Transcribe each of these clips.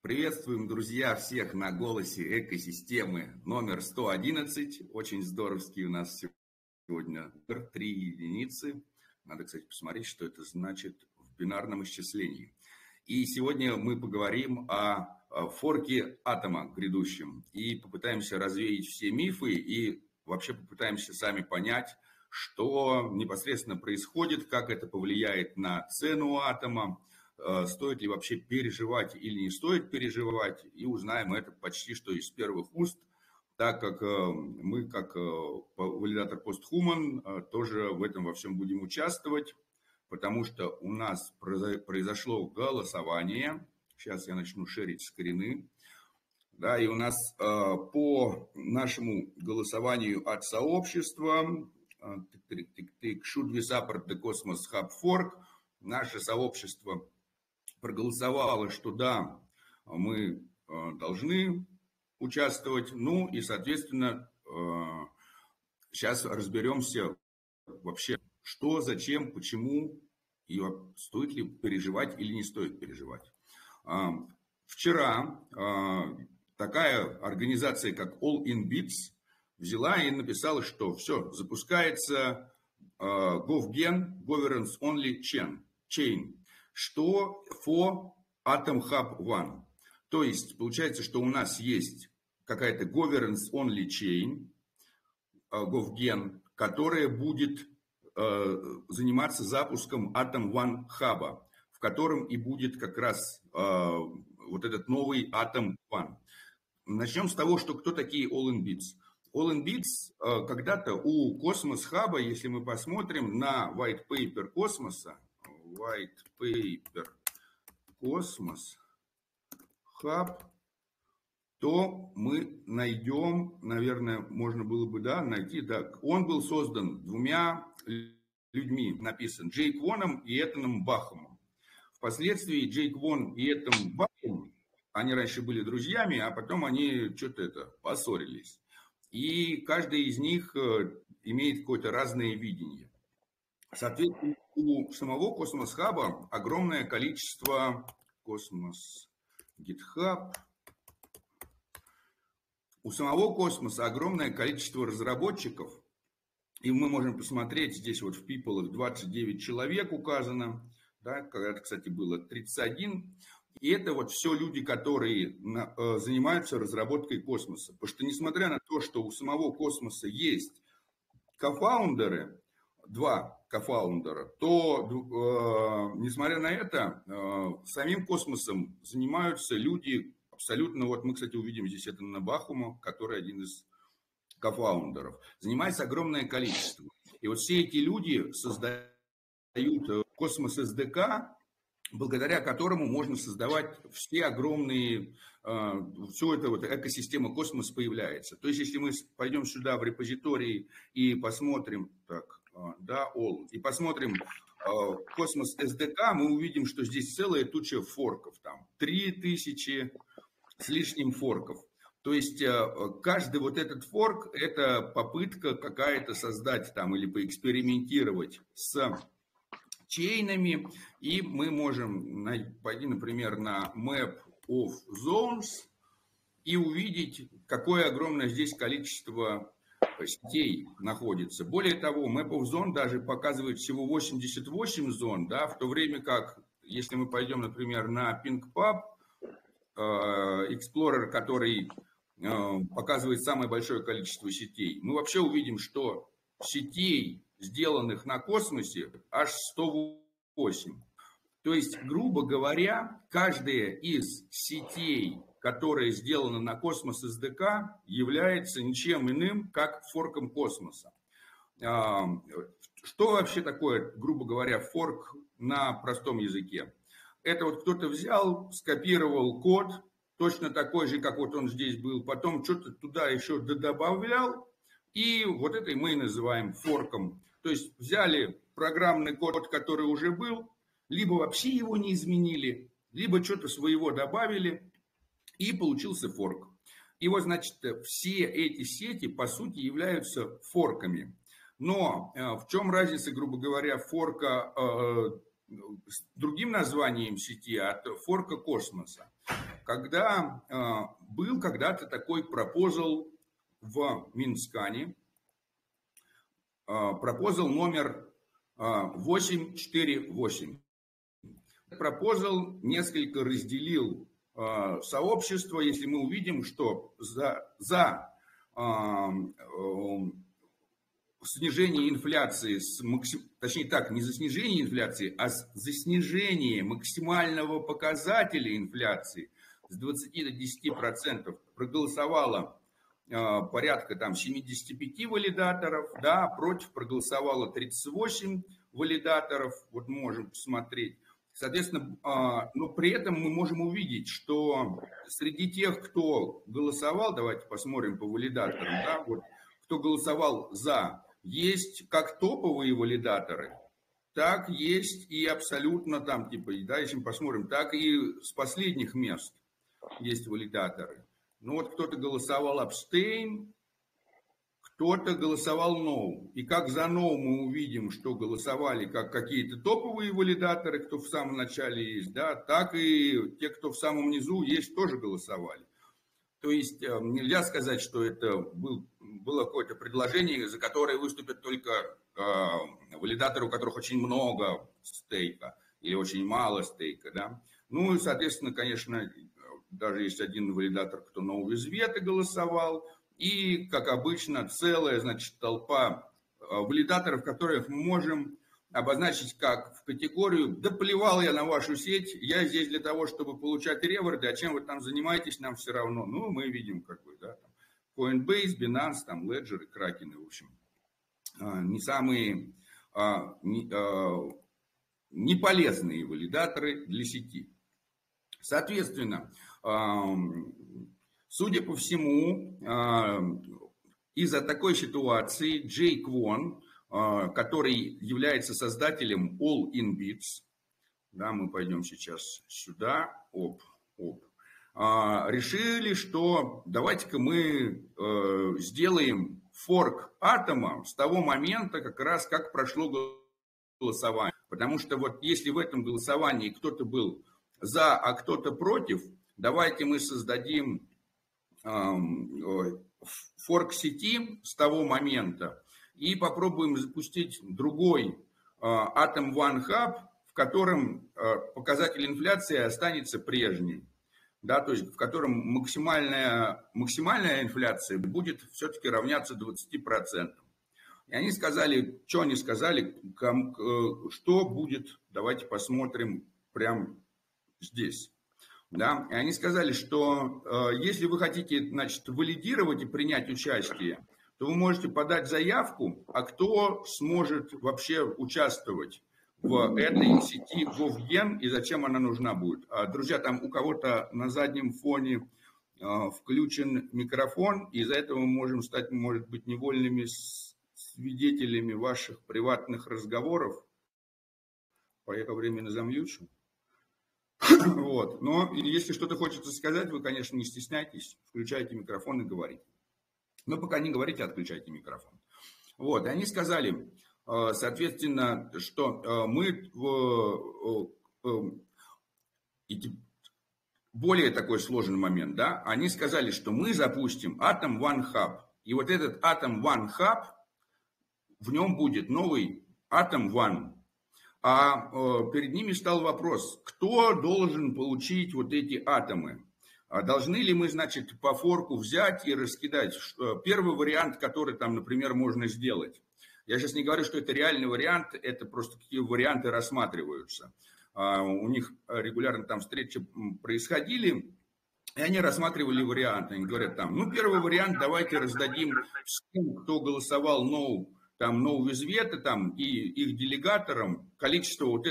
Приветствуем, друзья, всех на голосе экосистемы номер 111. Очень здоровский у нас сегодня три единицы. Надо, кстати, посмотреть, что это значит в бинарном исчислении. И сегодня мы поговорим о форке атома грядущем и попытаемся развеять все мифы и вообще попытаемся сами понять, что непосредственно происходит, как это повлияет на цену атома, стоит ли вообще переживать или не стоит переживать, и узнаем это почти что из первых уст, так как э, мы, как э, валидатор постхуман, тоже в этом во всем будем участвовать, потому что у нас произошло голосование, сейчас я начну шерить скрины, да, и у нас по нашему голосованию от сообщества Should we support the Cosmos Hub Fork, наше сообщество проголосовало, что да, мы э, должны участвовать. Ну и, соответственно, сейчас э, разберемся вообще, что, зачем, почему и стоит ли переживать или не стоит переживать. А, вчера э, такая организация, как All in Bits, взяла и написала, что все, запускается GovGen Governance Only Chain. Что for Atom Hub One. То есть получается, что у нас есть какая-то governance only chain, э, GovGen, которая будет э, заниматься запуском Atom One Hub, в котором и будет как раз э, вот этот новый Atom One. Начнем с того, что кто такие All in Bits. All in Bits когда-то у Космос Хаба, если мы посмотрим на white paper космоса, white paper космос hub, то мы найдем, наверное, можно было бы да, найти, да, он был создан двумя людьми, написан Джейк Воном и Этаном Бахомом. Впоследствии Джейк Вон и Этан Бахом, они раньше были друзьями, а потом они что-то это поссорились. И каждый из них э, имеет какое-то разное видение. Соответственно, у самого Cosmos Hub а огромное количество Cosmos GitHub. У самого космоса огромное количество разработчиков, и мы можем посмотреть, здесь вот в People их 29 человек указано, да, когда-то, кстати, было 31. И это вот все люди, которые э, занимаются разработкой космоса. Потому что несмотря на то, что у самого космоса есть кофаундеры, два кофаундера, то, э, несмотря на это, э, самим космосом занимаются люди абсолютно, вот мы, кстати, увидим здесь это на Бахума, который один из кофаундеров, занимается огромное количество. И вот все эти люди создают э, космос СДК, благодаря которому можно создавать все огромные, э, все это вот экосистема космос появляется. То есть, если мы пойдем сюда в репозитории и посмотрим, так, да, all, и посмотрим а, космос SDK, мы увидим, что здесь целая туча форков, там 3000 с лишним форков. То есть а, каждый вот этот форк – это попытка какая-то создать там или поэкспериментировать с чейнами. И мы можем пойти, например, на Map of Zones и увидеть, какое огромное здесь количество сетей находится. Более того, Map of Zone даже показывает всего 88 зон, да, в то время как, если мы пойдем, например, на PinkPub, э, Explorer, который э, показывает самое большое количество сетей, мы вообще увидим, что сетей, сделанных на космосе, аж 108. То есть, грубо говоря, каждая из сетей которая сделана на космос СДК, является ничем иным, как форком космоса. А, что вообще такое, грубо говоря, форк на простом языке? Это вот кто-то взял, скопировал код, точно такой же, как вот он здесь был, потом что-то туда еще добавлял, и вот это мы и называем форком. То есть взяли программный код, который уже был, либо вообще его не изменили, либо что-то своего добавили, и получился форк. И вот, значит, все эти сети, по сути, являются форками. Но э, в чем разница, грубо говоря, форка э, с другим названием сети от форка космоса. Когда был когда-то такой пропозал в Минскане, пропозал номер 848. Пропозал несколько разделил сообщество, если мы увидим, что за, за снижение инфляции, с максим... точнее так, не за снижение инфляции, а за снижение максимального показателя инфляции с 20 до 10 процентов проголосовало э, порядка там 75 валидаторов, да, против проголосовало 38 валидаторов, вот можем посмотреть. Соответственно, э, но при этом мы можем увидеть, что среди тех, кто голосовал, давайте посмотрим по валидаторам, да, вот, кто голосовал за есть как топовые валидаторы, так есть и абсолютно там, типа, да, если посмотрим, так и с последних мест есть валидаторы. Ну вот кто-то голосовал абстейн, кто-то голосовал no. И как за no мы увидим, что голосовали как какие-то топовые валидаторы, кто в самом начале есть, да, так и те, кто в самом низу есть, тоже голосовали. То есть э, нельзя сказать, что это был, было какое-то предложение, за которое выступят только э, валидаторы, у которых очень много стейка или очень мало стейка. Да? Ну и, соответственно, конечно, даже есть один валидатор, кто на Увизвета голосовал, и, как обычно, целая, значит, толпа э, валидаторов, которых мы можем обозначить как в категорию «Да плевал я на вашу сеть, я здесь для того, чтобы получать реворды, а чем вы там занимаетесь, нам все равно». Ну, мы видим, какой, да, там, Coinbase, Binance, там, Ledger и Kraken, в общем. А, не самые а, не, а, не валидаторы для сети. Соответственно, судя по всему, из-за такой ситуации Джей Квон, а, который является создателем All in Bits. Да, мы пойдем сейчас сюда. Оп, оп. А, решили, что давайте-ка мы сделаем форк атома с того момента, как раз как прошло голосование. Потому что вот если в этом голосовании кто-то был за, а кто-то против, давайте мы создадим форк сети с того момента, и попробуем запустить другой а, Atom One Hub, в котором а, показатель инфляции останется прежним. Да, то есть в котором максимальная, максимальная инфляция будет все-таки равняться 20%. И они сказали, что они сказали, что будет, давайте посмотрим прямо здесь. Да? И они сказали, что э, если вы хотите значит, валидировать и принять участие, то вы можете подать заявку, а кто сможет вообще участвовать в этой сети Вовген и зачем она нужна будет. А, друзья, там у кого-то на заднем фоне а, включен микрофон, и из-за этого мы можем стать, может быть, невольными свидетелями ваших приватных разговоров. Поехал временно замьючу. Вот. Но если что-то хочется сказать, вы, конечно, не стесняйтесь, включайте микрофон и говорите. Но пока не говорите, отключайте микрофон. Вот, и они сказали, э, соответственно, что э, мы более такой сложный момент, да, они сказали, что мы запустим Atom One Hub. И вот этот Atom One Hub, в нем будет новый Atom One. А перед ними стал вопрос, кто должен получить вот эти атомы. А должны ли мы, значит, по форку взять и раскидать? Первый вариант, который там, например, можно сделать. Я сейчас не говорю, что это реальный вариант, это просто какие варианты рассматриваются. А, у них регулярно там встречи происходили, и они рассматривали варианты. Они говорят там, ну, первый вариант, давайте раздадим всем, кто голосовал no, там, no визвета, там, и их делегаторам количество вот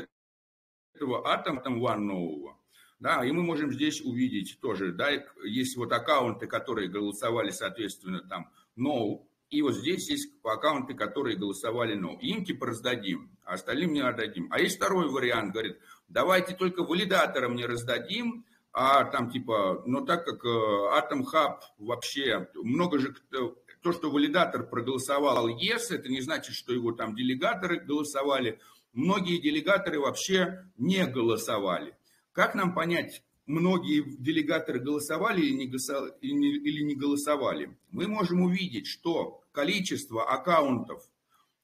этого атома, там, one нового. Да, и мы можем здесь увидеть тоже, да, есть вот аккаунты, которые голосовали, соответственно, там no, и вот здесь есть аккаунты, которые голосовали no. Им типа раздадим, а остальным не отдадим. А есть второй вариант, говорит, давайте только валидаторам не раздадим, а там типа, но так как э, Atom Hub вообще, много же, то, что валидатор проголосовал yes, это не значит, что его там делегаторы голосовали, многие делегаторы вообще не голосовали. Как нам понять, многие делегаторы голосовали или не, голосовали? Мы можем увидеть, что количество аккаунтов,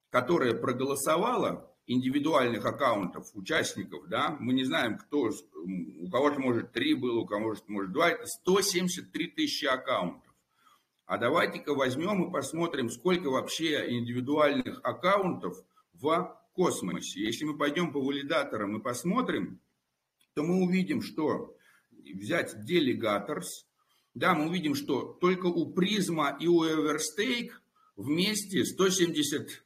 которое проголосовало, индивидуальных аккаунтов, участников, да, мы не знаем, кто, у кого-то может три было, у кого-то может два, это 173 тысячи аккаунтов. А давайте-ка возьмем и посмотрим, сколько вообще индивидуальных аккаунтов в космосе. Если мы пойдем по валидаторам и посмотрим, то мы увидим, что взять Delegators, да, мы увидим, что только у Призма и у Everstake вместе 170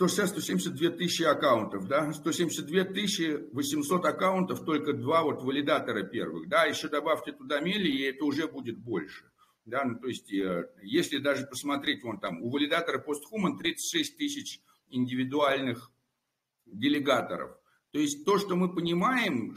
160-172 тысячи аккаунтов, да, 172 тысячи 800 аккаунтов, только два вот валидатора первых, да, еще добавьте туда мели, и это уже будет больше. Да, ну, то есть, э, если даже посмотреть, вон там, у валидатора PostHuman 36 тысяч индивидуальных делегаторов. То есть, то, что мы понимаем,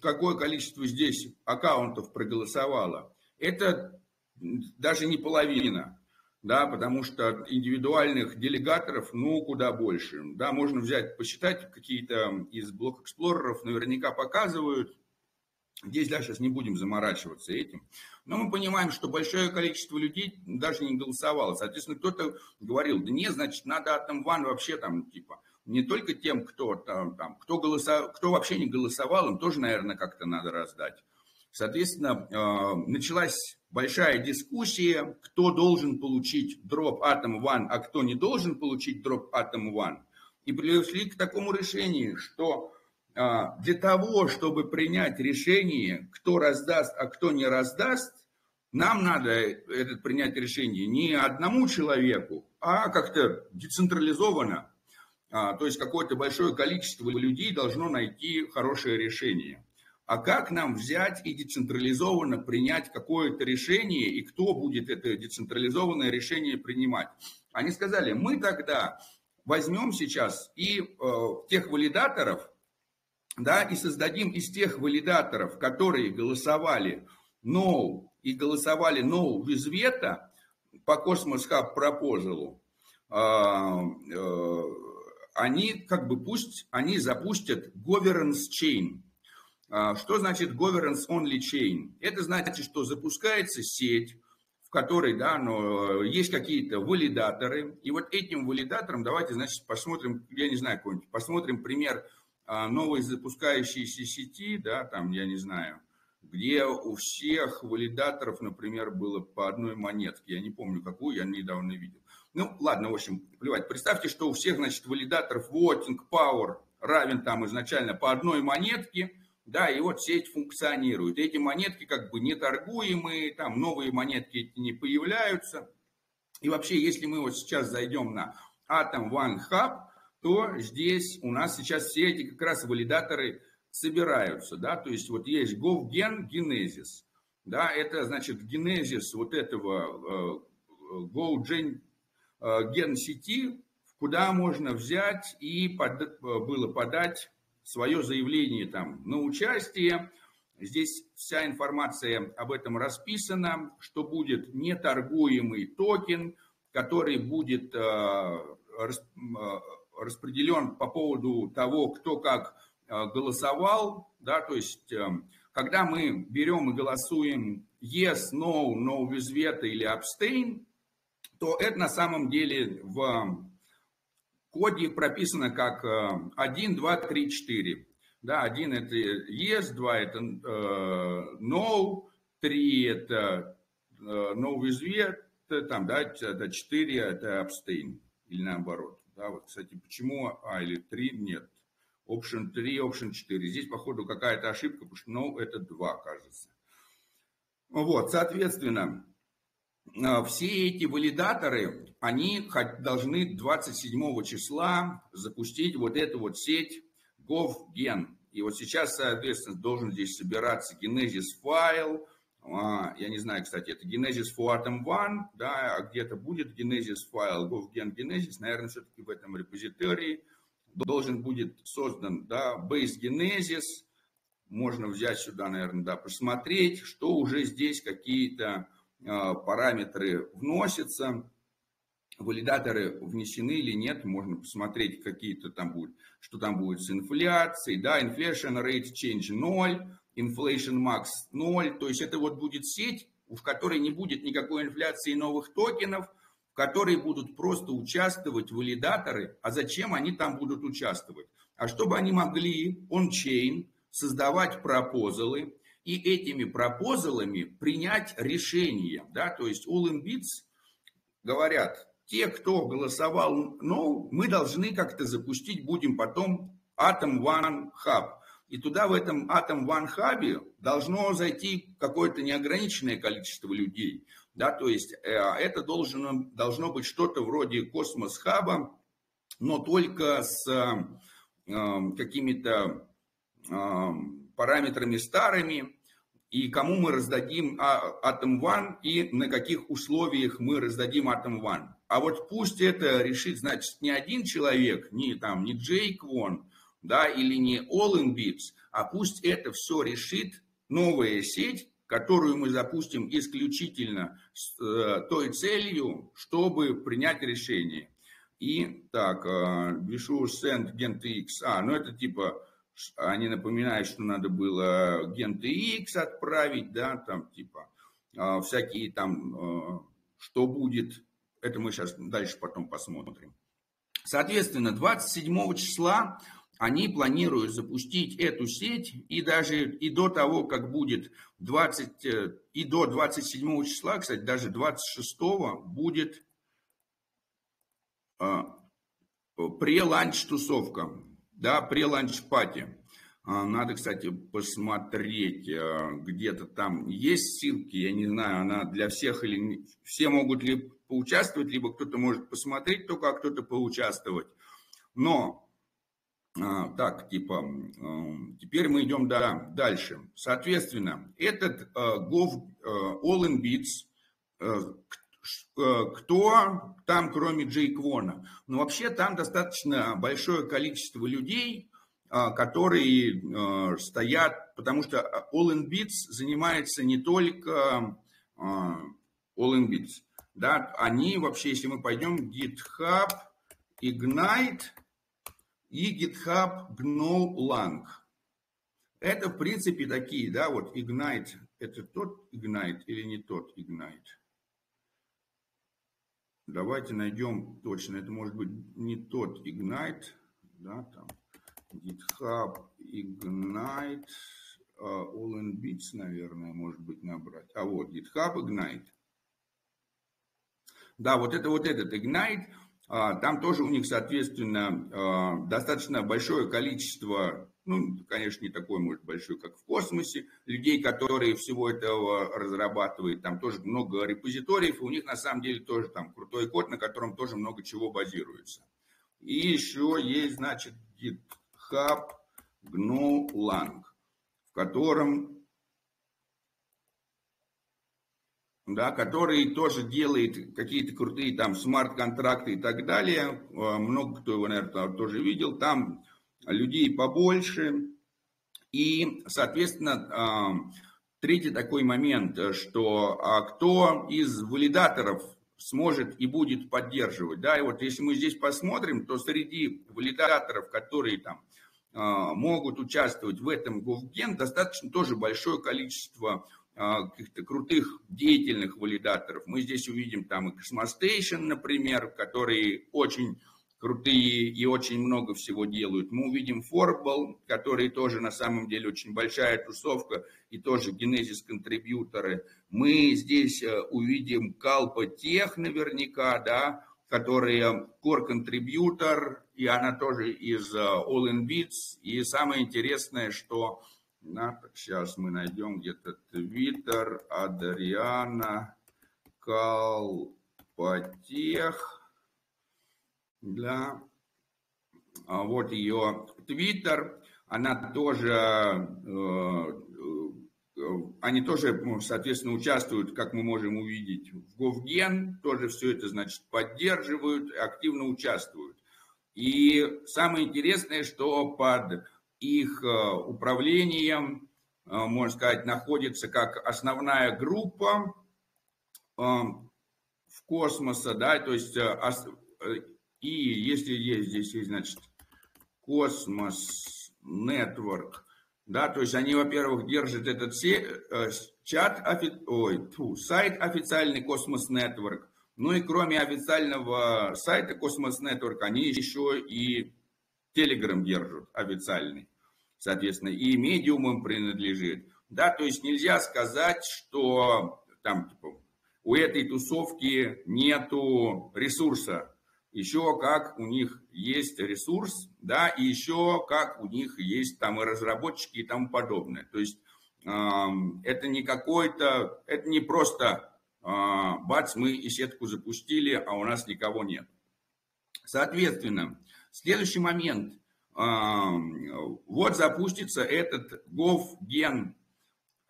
какое количество здесь аккаунтов проголосовало, это даже не половина да, потому что индивидуальных делегаторов, ну, куда больше. Да, можно взять, посчитать, какие-то из блок-эксплореров наверняка показывают, Здесь, да, сейчас не будем заморачиваться этим. Но мы понимаем, что большое количество людей даже не голосовало. Соответственно, кто-то говорил, да нет, значит, надо Атом Ван вообще там, типа, не только тем, кто там, там кто, голосовал, кто вообще не голосовал, им тоже, наверное, как-то надо раздать. Соответственно, э, началась большая дискуссия, кто должен получить дроп Atom One, а кто не должен получить дроп Atom One. И пришли к такому решению, что для того, чтобы принять решение, кто раздаст, а кто не раздаст, нам надо это принять решение не одному человеку, а как-то децентрализованно. А, то есть какое-то большое количество людей должно найти хорошее решение а как нам взять и децентрализованно принять какое-то решение, и кто будет это децентрализованное решение принимать. Они сказали, мы тогда возьмем сейчас и э, тех валидаторов, да, и создадим из тех валидаторов, которые голосовали no и голосовали no with veto по Cosmos Hub Proposal, э, э, они как бы пусть они запустят governance chain, а, что значит governance only chain? Это значит, что запускается сеть, в которой да, но есть какие-то валидаторы. И вот этим валидаторам давайте, значит, посмотрим, я не знаю, какой-нибудь, посмотрим пример а, новой запускающейся сети, да, там, я не знаю, где у всех валидаторов, например, было по одной монетке. Я не помню, какую, я недавно видел. Ну, ладно, в общем, плевать. Представьте, что у всех, значит, валидаторов voting power равен там изначально по одной монетке – да, и вот сеть функционирует. Эти монетки как бы не торгуемые, там новые монетки не появляются. И вообще, если мы вот сейчас зайдем на Atom One Hub, то здесь у нас сейчас все эти как раз валидаторы собираются, да, то есть вот есть GoGen Genesis, да, это значит генезис вот этого э, GoGen э, ген сети, куда можно взять и под, было подать свое заявление там на участие. Здесь вся информация об этом расписана, что будет неторгуемый токен, который будет э, распределен по поводу того, кто как э, голосовал, да, то есть когда мы берем и голосуем yes, no, no with veto или abstain, то это на самом деле в коде прописано как 1, 2, 3, 4. Да, 1 это yes, 2 это no, 3 это no with it, там, да, это 4 это abstain, или наоборот. Да, вот, кстати, почему, а, или 3, нет. Option 3, Option 4. Здесь, походу, какая-то ошибка, потому что no это 2, кажется. Вот, соответственно, а, все эти валидаторы, они должны 27 числа запустить вот эту вот сеть GovGen. И вот сейчас, соответственно, должен здесь собираться Genesis файл. А, я не знаю, кстати, это Genesis for Atom One, да, а где-то будет Genesis файл GovGen Genesis, наверное, все-таки в этом репозитории должен будет создан, да, Base Genesis, можно взять сюда, наверное, да, посмотреть, что уже здесь какие-то а, параметры вносятся. валидаторы внесены или нет, можно посмотреть какие-то там будут, что там будет с инфляцией, да, inflation rate change 0, inflation max 0, то есть это вот будет сеть, в которой не будет никакой инфляции новых токенов, в которой будут просто участвовать валидаторы. А зачем они там будут участвовать? А чтобы они могли он-чейн создавать пропозалы и этими пропозалами принять решение. Да? То есть Bits говорят, те, кто голосовал no, мы должны как-то запустить, будем потом Atom One Hub. И туда в этом Atom One Hub должно зайти какое-то неограниченное количество людей. Да, то есть э, это должно, должно быть что-то вроде космос хаба, но только с э, какими-то э, параметрами старыми, и кому мы раздадим Atom One, и на каких условиях мы раздадим Atom One. А вот пусть это решит, значит, не один человек, не там, не Джейк Вон, да, или не All in Bits, а пусть это все решит новая сеть, которую мы запустим исключительно с э, той целью, чтобы принять решение. И так, пишу send gen TX. А, ну это типа, они напоминают, что надо было gen TX отправить, да, там типа э, всякие там, э, что будет это мы сейчас дальше потом посмотрим. Соответственно, 27 числа они планируют запустить эту сеть и даже и до того, как будет 20, э, и до 27 числа, кстати, даже 26 будет э, пре-ланч-тусовка, да, пре-ланч-пати. А, надо, кстати, посмотреть, э, где-то там есть ссылки, я не знаю, она для всех или все могут ли поучаствовать, либо кто-то может посмотреть только, а кто-то поучаствовать. Но, а, так, типа, а, теперь мы идем да, дальше. Соответственно, этот Gov All in Bits, кто там, кроме Джей Квона? Ну, вообще, там достаточно большое количество людей, которые стоят, потому что All in Bits занимается не только All in Bits да, они вообще, если мы пойдем GitHub Ignite и GitHub GNU Lang. Это, в принципе, такие, да, вот Ignite, это тот Ignite или не тот Ignite? Давайте найдем точно, это может быть не тот Ignite, да, там, GitHub Ignite, uh, All in Bits, наверное, может быть, набрать. А вот, GitHub Ignite. Да, вот это вот этот Ignite, там тоже у них, соответственно, а, достаточно большое количество, ну, конечно, не такое, может, большое, как в космосе, людей, которые всего этого разрабатывают, там тоже много репозиториев, у них на самом деле тоже там крутой код, на котором тоже много чего базируется. И еще есть, значит, GitHub GNU Lang, в котором да, который тоже делает какие-то крутые там смарт-контракты и так далее. А, много кто его, наверное, тоже видел. Там людей побольше. И, соответственно, а, третий такой момент, что а кто из валидаторов сможет и будет поддерживать. Да, и вот если мы здесь посмотрим, то среди валидаторов, которые там могут участвовать в этом GovGen, достаточно тоже большое количество каких-то крутых деятельных валидаторов. Мы здесь увидим там и Cosmostation, например, которые очень крутые и очень много всего делают. Мы увидим Forbal, которые тоже на самом деле очень большая тусовка и тоже генезис контрибьюторы. Мы здесь э, увидим Kalpa Tech наверняка, да, которые core контрибьютор, и она тоже из э, All in Bits. И самое интересное, что да, сейчас мы найдем где-то Твиттер, Адриана, Калпотех. Да. А вот ее Твиттер. Она тоже, э, э, они тоже, соответственно, участвуют, как мы можем увидеть, в Говген. Тоже все это, значит, поддерживают, активно участвуют. И самое интересное, что под их э, управлением, э, можно сказать, находится как основная группа э, в космоса, да, то есть и если есть здесь есть, значит, космос, network, да, то есть они, во-первых, держат этот чат, ой, фу, сайт официальный Космос Network, ну и кроме официального сайта Космос Network, они еще и Telegram держат официальный, соответственно, и медиум им принадлежит. Да, то есть нельзя сказать, что там типа, у этой тусовки нету ресурса. Еще как у них есть ресурс, да, и еще как у них есть там и разработчики и тому подобное. То есть э, это не какой-то, это не просто э, бац, мы и сетку запустили, а у нас никого нет. Соответственно, Следующий момент. Вот запустится этот GovGen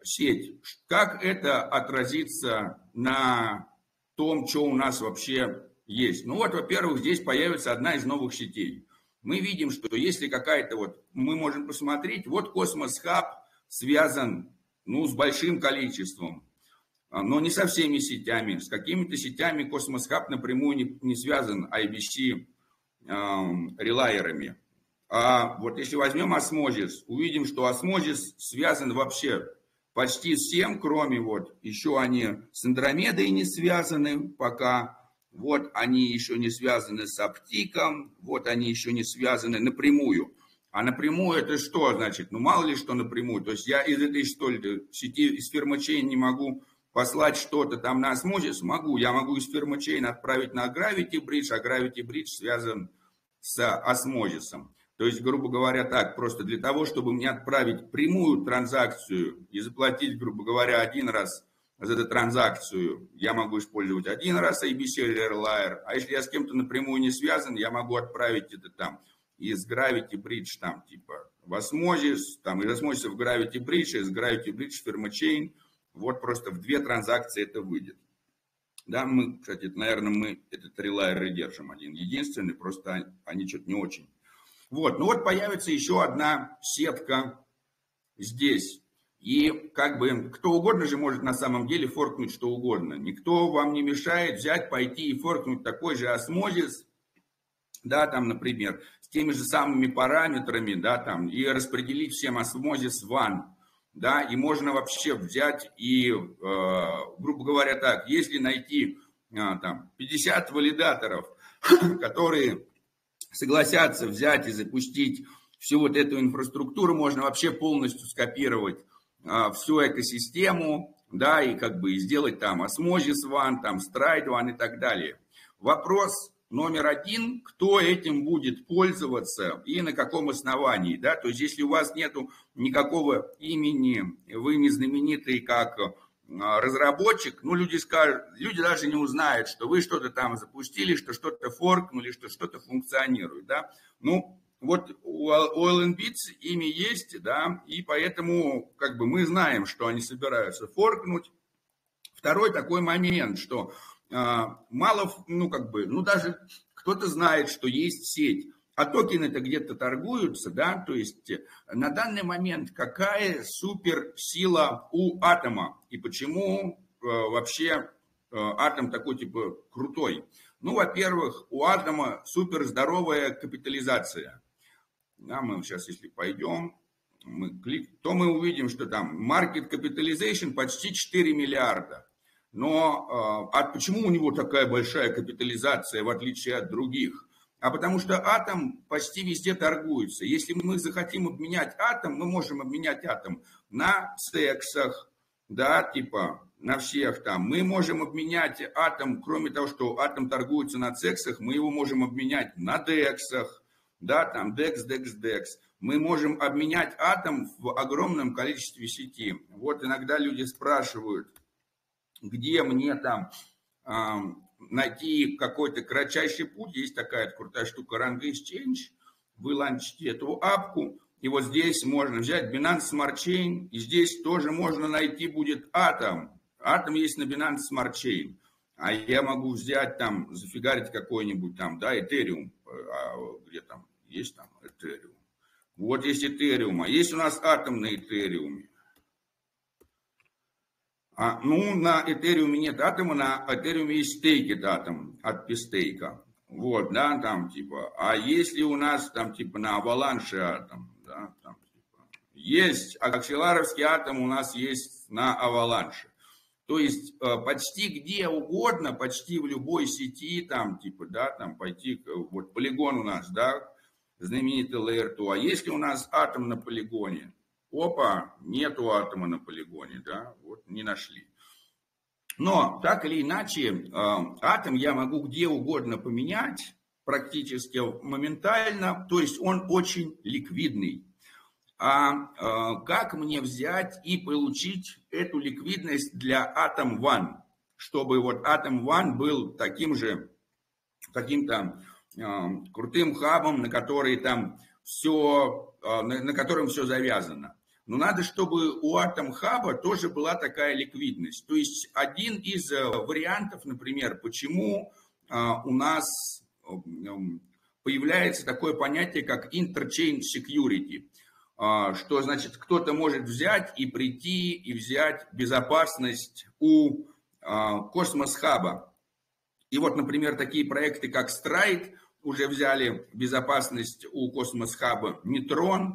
сеть. Как это отразится на том, что у нас вообще есть? Ну вот, во-первых, здесь появится одна из новых сетей. Мы видим, что если какая-то вот, мы можем посмотреть, вот Космос Хаб связан ну, с большим количеством, но не со всеми сетями. С какими-то сетями Cosmos Hub напрямую не, не связан, IBC relayer ами. А вот если возьмем Osmosis, увидим, что Osmosis связан вообще почти всем, кроме вот еще они с Андромедой не связаны пока, вот они еще не связаны с оптиком, вот они еще не связаны напрямую. А напрямую это что значит? Ну мало ли что напрямую. То есть я из этой что ли сети, из фирмочейн не могу послать что-то там на осмозис? Могу. Я могу из фирмочейн отправить на Gravity Bridge, а Gravity Bridge связан с осмозисом. То есть, грубо говоря, так, просто для того, чтобы мне отправить прямую транзакцию и заплатить, грубо говоря, один раз за эту транзакцию, я могу использовать один раз ABC Layer, а если я с кем-то напрямую не связан, я могу отправить это там из Gravity Bridge, там, типа, в Osmosis, там, из Osmosis в Gravity Bridge, из Gravity Bridge в Firma вот просто в две транзакции это выйдет. Да, мы, кстати, наверное, мы этот релайер и держим один единственный, просто они что-то не очень. Вот, ну вот появится еще одна сетка здесь. И как бы кто угодно же может на самом деле форкнуть что угодно. Никто вам не мешает взять, пойти и форкнуть такой же осмозис, да, там, например, с теми же самыми параметрами, да, там, и распределить всем осмозис ван да, и можно вообще взять и, э, грубо говоря, так, если найти э, там 50 валидаторов, которые согласятся взять и запустить всю вот эту инфраструктуру, можно вообще полностью скопировать э, всю экосистему, да, и как бы сделать там Osmosis One, там Stride One и так далее. Вопрос, номер один, кто этим будет пользоваться и на каком основании. Да? То есть, если у вас нет никакого имени, вы не знаменитый как а, разработчик, ну, люди, скажут, люди даже не узнают, что вы что-то там запустили, что что-то форкнули, что что-то функционирует. Да? Ну, вот у Oil Bits имя есть, да, и поэтому как бы мы знаем, что они собираются форкнуть. Второй такой момент, что а, мало, ну как бы, ну даже кто-то знает, что есть сеть, а токены-то где-то торгуются, да, то есть э, на данный момент какая суперсила у атома и почему э, вообще э, атом такой типа крутой? Ну, во-первых, у атома супер здоровая капитализация. Да, мы сейчас, если пойдем, мы клик, то мы увидим, что там market capitalization почти 4 миллиарда. Но а, а почему у него такая большая капитализация, в отличие от других? А потому что атом почти везде торгуется. Если мы захотим обменять атом, мы можем обменять атом на сексах, да, типа на всех там. Мы можем обменять атом, кроме того, что атом торгуется на сексах, мы его можем обменять на дексах, да, там декс, декс, декс. Мы можем обменять атом в огромном количестве сети. Вот иногда люди спрашивают, где мне там найти какой-то кратчайший путь. Есть такая крутая штука Rang Exchange. Вы ланчите эту апку, и вот здесь можно взять Binance Smart Chain, и здесь тоже можно найти будет атом. Атом есть на Binance Smart Chain. А я могу взять там, зафигарить какой-нибудь там, да, Ethereum. А где там? Есть там Ethereum. Вот есть Ethereum. А есть у нас атом на Ethereum. А, ну, на Этериуме нет атома, на Этериуме есть стейкет атом от пистейка. Вот, да, там типа. А если у нас там типа на аваланше атом, да, там типа. Есть аксиларовский атом у нас есть на аваланше. То есть э, почти где угодно, почти в любой сети, там типа, да, там пойти, вот полигон у нас, да, знаменитый Layer 2. А если у нас атом на полигоне, опа, нету атома на полигоне, да, не нашли. Но так или иначе, э, атом я могу где угодно поменять, практически моментально, то есть он очень ликвидный. А э, как мне взять и получить эту ликвидность для Atom One, чтобы вот Atom One был таким же, каким-то э, крутым хабом, на который там все, на, на котором все завязано. Но надо, чтобы у Hub тоже была такая ликвидность. То есть один из э, вариантов, например, почему э, у нас э, появляется такое понятие, как interchain security, что значит кто-то может взять и прийти и взять безопасность у Cosmos Hub а. И вот, например, такие проекты, как Stride, уже взяли безопасность у Cosmos Hub а, Neutron,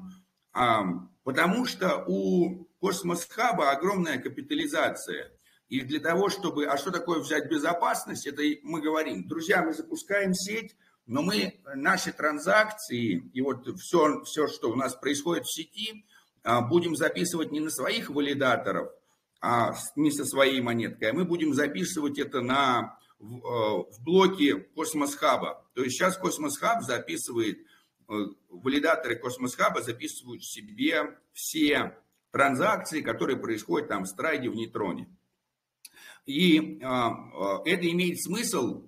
Потому что у Cosmos Hub а огромная капитализация. И для того, чтобы... А что такое взять безопасность? Это мы говорим, друзья, мы запускаем сеть, но мы наши транзакции и вот все, все, что у нас происходит в сети, а, будем записывать не на своих валидаторов, а не со своей монеткой, а мы будем записывать это на, в, э, в блоке Cosmos Hub а. То есть сейчас Cosmos Hub записывает валидаторы Cosmos Hub а записывают себе все транзакции, которые происходят там в Stride, в нейтроне. И а, а, это имеет смысл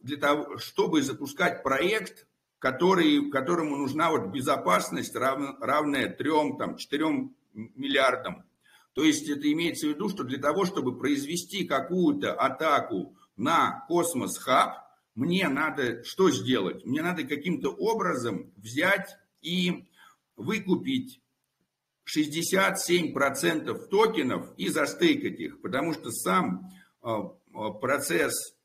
для того, чтобы запускать проект, который, которому нужна вот безопасность, рав, равная 3, там, 4 миллиардам. То есть это имеется в виду, что для того, чтобы произвести какую-то атаку на Cosmos Hub, мне надо что сделать? Мне надо каким-то образом взять и выкупить 67% токенов и застейкать их, потому что сам а, а, процесс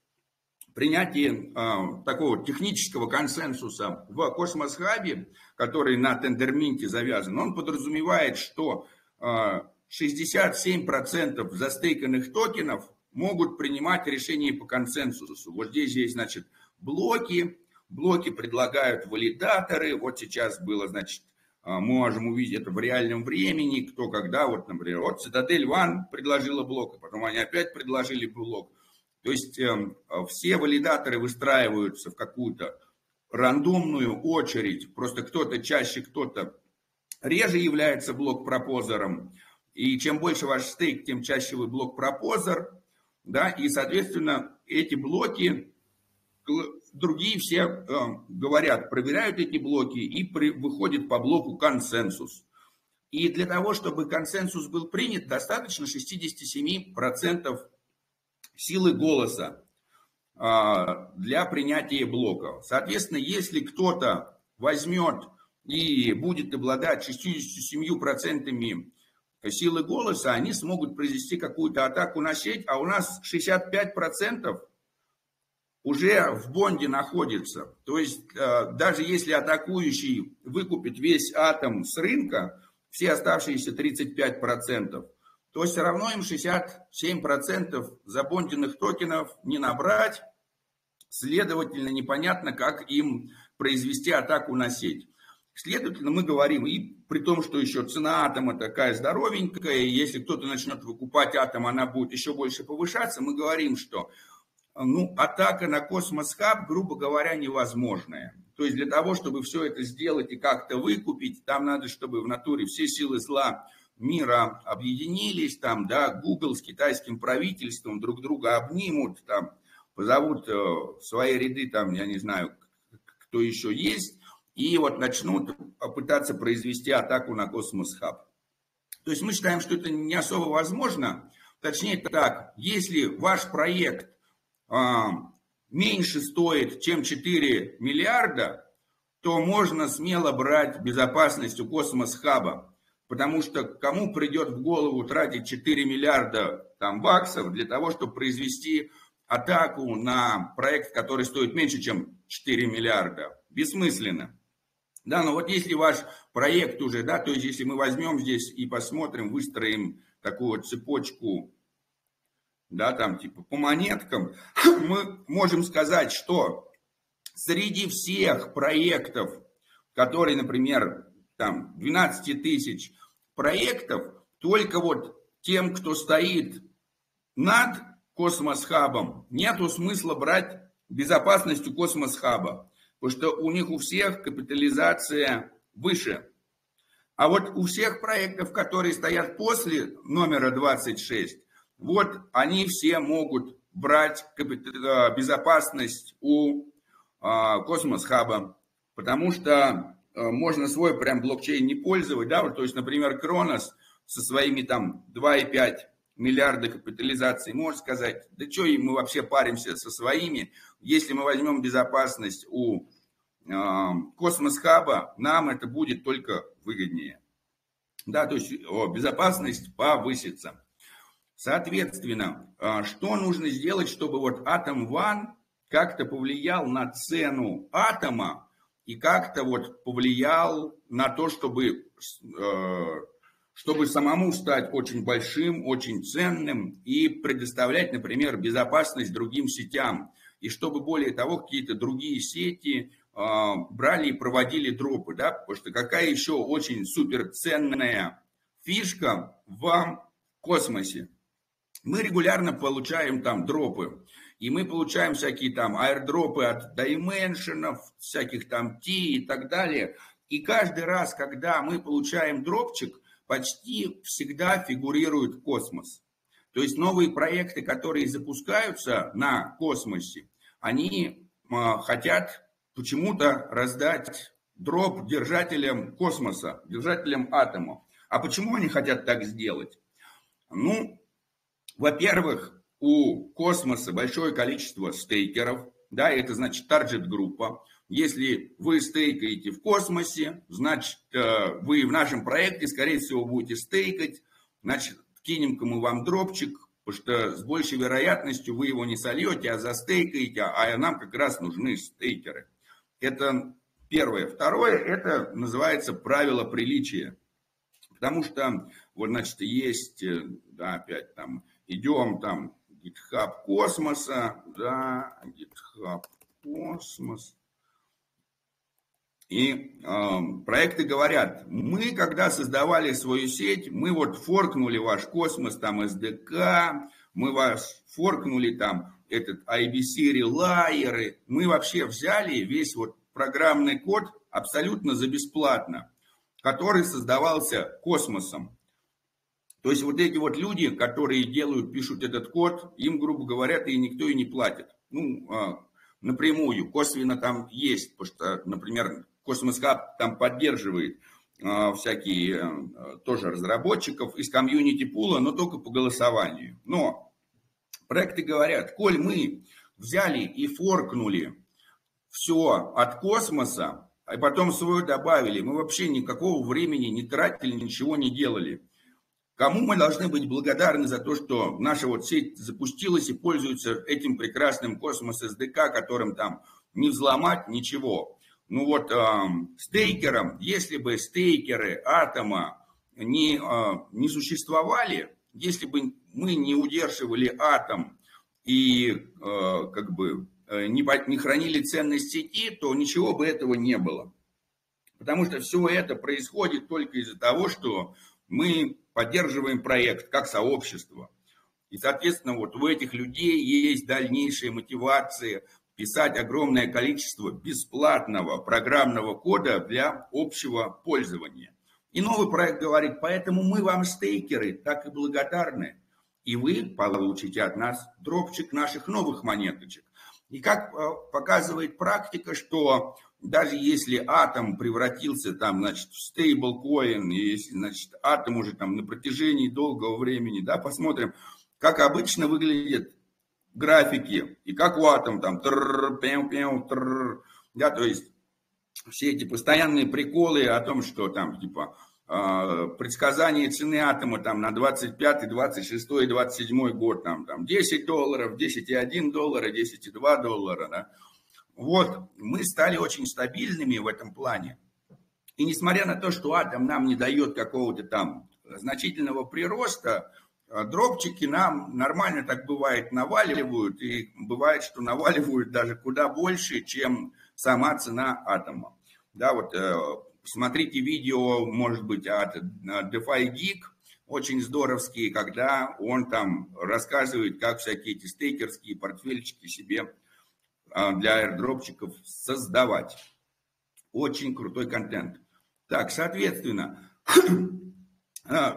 принятия а, такого технического консенсуса в Cosmos Hub е, который на Тендерминте завязан, он подразумевает, что 67% застейканных токенов могут принимать решения по консенсусу. Вот здесь есть, значит, блоки, блоки предлагают валидаторы, вот сейчас было, значит, а, мы можем увидеть это в реальном времени, кто когда, вот, например, вот Citadel One предложила блок, а потом они опять предложили блок. То есть э, все валидаторы выстраиваются в какую-то рандомную очередь, просто кто-то чаще, кто-то реже является блок-пропозором, и чем больше ваш стейк, тем чаще вы блок-пропозор, да, и, соответственно, эти блоки, другие все э, говорят, проверяют эти блоки и при, выходит по блоку консенсус. И для того, чтобы консенсус был принят, достаточно 67% силы голоса э, для принятия блока. Соответственно, если кто-то возьмет и будет обладать 67% силы голоса, они смогут произвести какую-то атаку на сеть, а у нас 65% уже в бонде находится. То есть э, даже если атакующий выкупит весь атом с рынка, все оставшиеся 35%, то все равно им 67% забонденных токенов не набрать. Следовательно, непонятно, как им произвести атаку на сеть. Следовательно, мы говорим, и при том, что еще цена атома такая здоровенькая, и если кто-то начнет выкупать атом, она будет еще больше повышаться, мы говорим, что ну, атака на космос хаб, грубо говоря, невозможная. То есть для того, чтобы все это сделать и как-то выкупить, там надо, чтобы в натуре все силы зла мира объединились, там, да, Google с китайским правительством друг друга обнимут, там, позовут э, свои ряды, там, я не знаю, кто еще есть, и вот начнут пытаться произвести атаку на Космос Хаб. То есть мы считаем, что это не особо возможно. Точнее так, если ваш проект а, меньше стоит, чем 4 миллиарда, то можно смело брать безопасность у Космос Хаба. потому что кому придет в голову тратить 4 миллиарда там, баксов для того, чтобы произвести атаку на проект, который стоит меньше, чем 4 миллиарда? Бессмысленно. Да, но вот если ваш проект уже, да, то есть если мы возьмем здесь и посмотрим, выстроим такую цепочку, да, там типа по монеткам, мы можем сказать, что среди всех проектов, которые, например, там 12 тысяч проектов, только вот тем, кто стоит над космос-хабом, нету смысла брать безопасность у космос-хаба, потому что у них у всех капитализация выше. А вот у всех проектов, которые стоят после номера 26, вот они все могут брать э, безопасность у а, Cosmos Hub а, потому что Э, можно свой прям блокчейн не пользовать, да, то есть, например, Кронос со своими там 2,5 миллиарда капитализации может сказать, да что мы вообще паримся со своими, если мы возьмем безопасность у э, Cosmos Hub а, нам это будет только выгоднее. Да, то есть о, безопасность повысится. Соответственно, э, что нужно сделать, чтобы вот Atom One как-то повлиял на цену атома и как-то вот повлиял на то, чтобы, э, чтобы самому стать очень большим, очень ценным и предоставлять, например, безопасность другим сетям. И чтобы, более того, какие-то другие сети э, брали и проводили дропы, да, потому что какая еще очень суперценная фишка в космосе. Мы регулярно получаем там дропы и мы получаем всякие там аирдропы от Dimension, всяких там T и так далее. И каждый раз, когда мы получаем дропчик, почти всегда фигурирует космос. То есть новые проекты, которые запускаются на космосе, они а, хотят почему-то раздать дроп держателям космоса, держателям атома. А почему они хотят так сделать? Ну, во-первых, у космоса большое количество стейкеров, да, это значит таргет-группа. Если вы стейкаете в космосе, значит, э, вы в нашем проекте, скорее всего, будете стейкать, значит, кинем-ка мы вам дропчик, потому что с большей вероятностью вы его не сольете, а застейкаете, а нам как раз нужны стейкеры. Это первое. Второе, это называется правило приличия. Потому что, вот, значит, есть, э, да, опять там, идем там GitHub космоса, да, GitHub космос. И э, проекты говорят, мы когда создавали свою сеть, мы вот форкнули ваш космос, там SDK, мы вас форкнули там этот IBC релайеры, мы вообще взяли весь вот программный код абсолютно за бесплатно, который создавался космосом. То есть вот эти вот люди, которые делают, пишут этот код, им, грубо говоря, и никто и не платит. Ну, а, напрямую, косвенно там есть, потому что, например, Cosmos Hub там поддерживает а, всякие а, тоже разработчиков из community pool а, но только по голосованию. Но проекты говорят, коль мы взяли и форкнули все от космоса, а потом свое добавили, мы вообще никакого времени не тратили, ничего не делали. Кому мы должны быть благодарны за то, что наша вот сеть запустилась и пользуется этим прекрасным космос SDK, которым там не взломать ничего. Ну вот э, стейкерам, если бы стейкеры атома не, э, не существовали, если бы мы не удерживали атом и э, как бы э, не, не хранили ценность сети, то ничего бы этого не было. Потому что все это происходит только из-за того, что мы поддерживаем проект как сообщество. И, соответственно, вот у этих людей есть дальнейшая мотивация писать огромное количество бесплатного программного кода для общего пользования. И новый проект говорит, поэтому мы вам, стейкеры, так и благодарны. И вы получите от нас дропчик наших новых монеточек. И как э, показывает практика, что даже если атом превратился там, значит, в стейблкоин, и если, значит, атом уже там на протяжении долгого времени, да, посмотрим, как обычно выглядят графики, и как у атом там, тррр, пяу, пяу, тррр, да, то есть все эти постоянные приколы о том, что там, типа, э, предсказание цены атома там на 25, 26 и 27 год, там, там 10 долларов, 10,1 доллара, 10,2 доллара, да. Вот, мы стали очень стабильными в этом плане. И несмотря на то, что атом нам не дает какого-то там значительного прироста, а дропчики нам нормально так бывает наваливают, и бывает, что наваливают даже куда больше, чем сама цена атома. Да, вот э, смотрите видео, может быть, от DeFi Geek, очень здоровские, когда он там рассказывает, как всякие эти стейкерские портфельчики себе а, для аирдропчиков создавать. Очень крутой контент. Так, соответственно, А,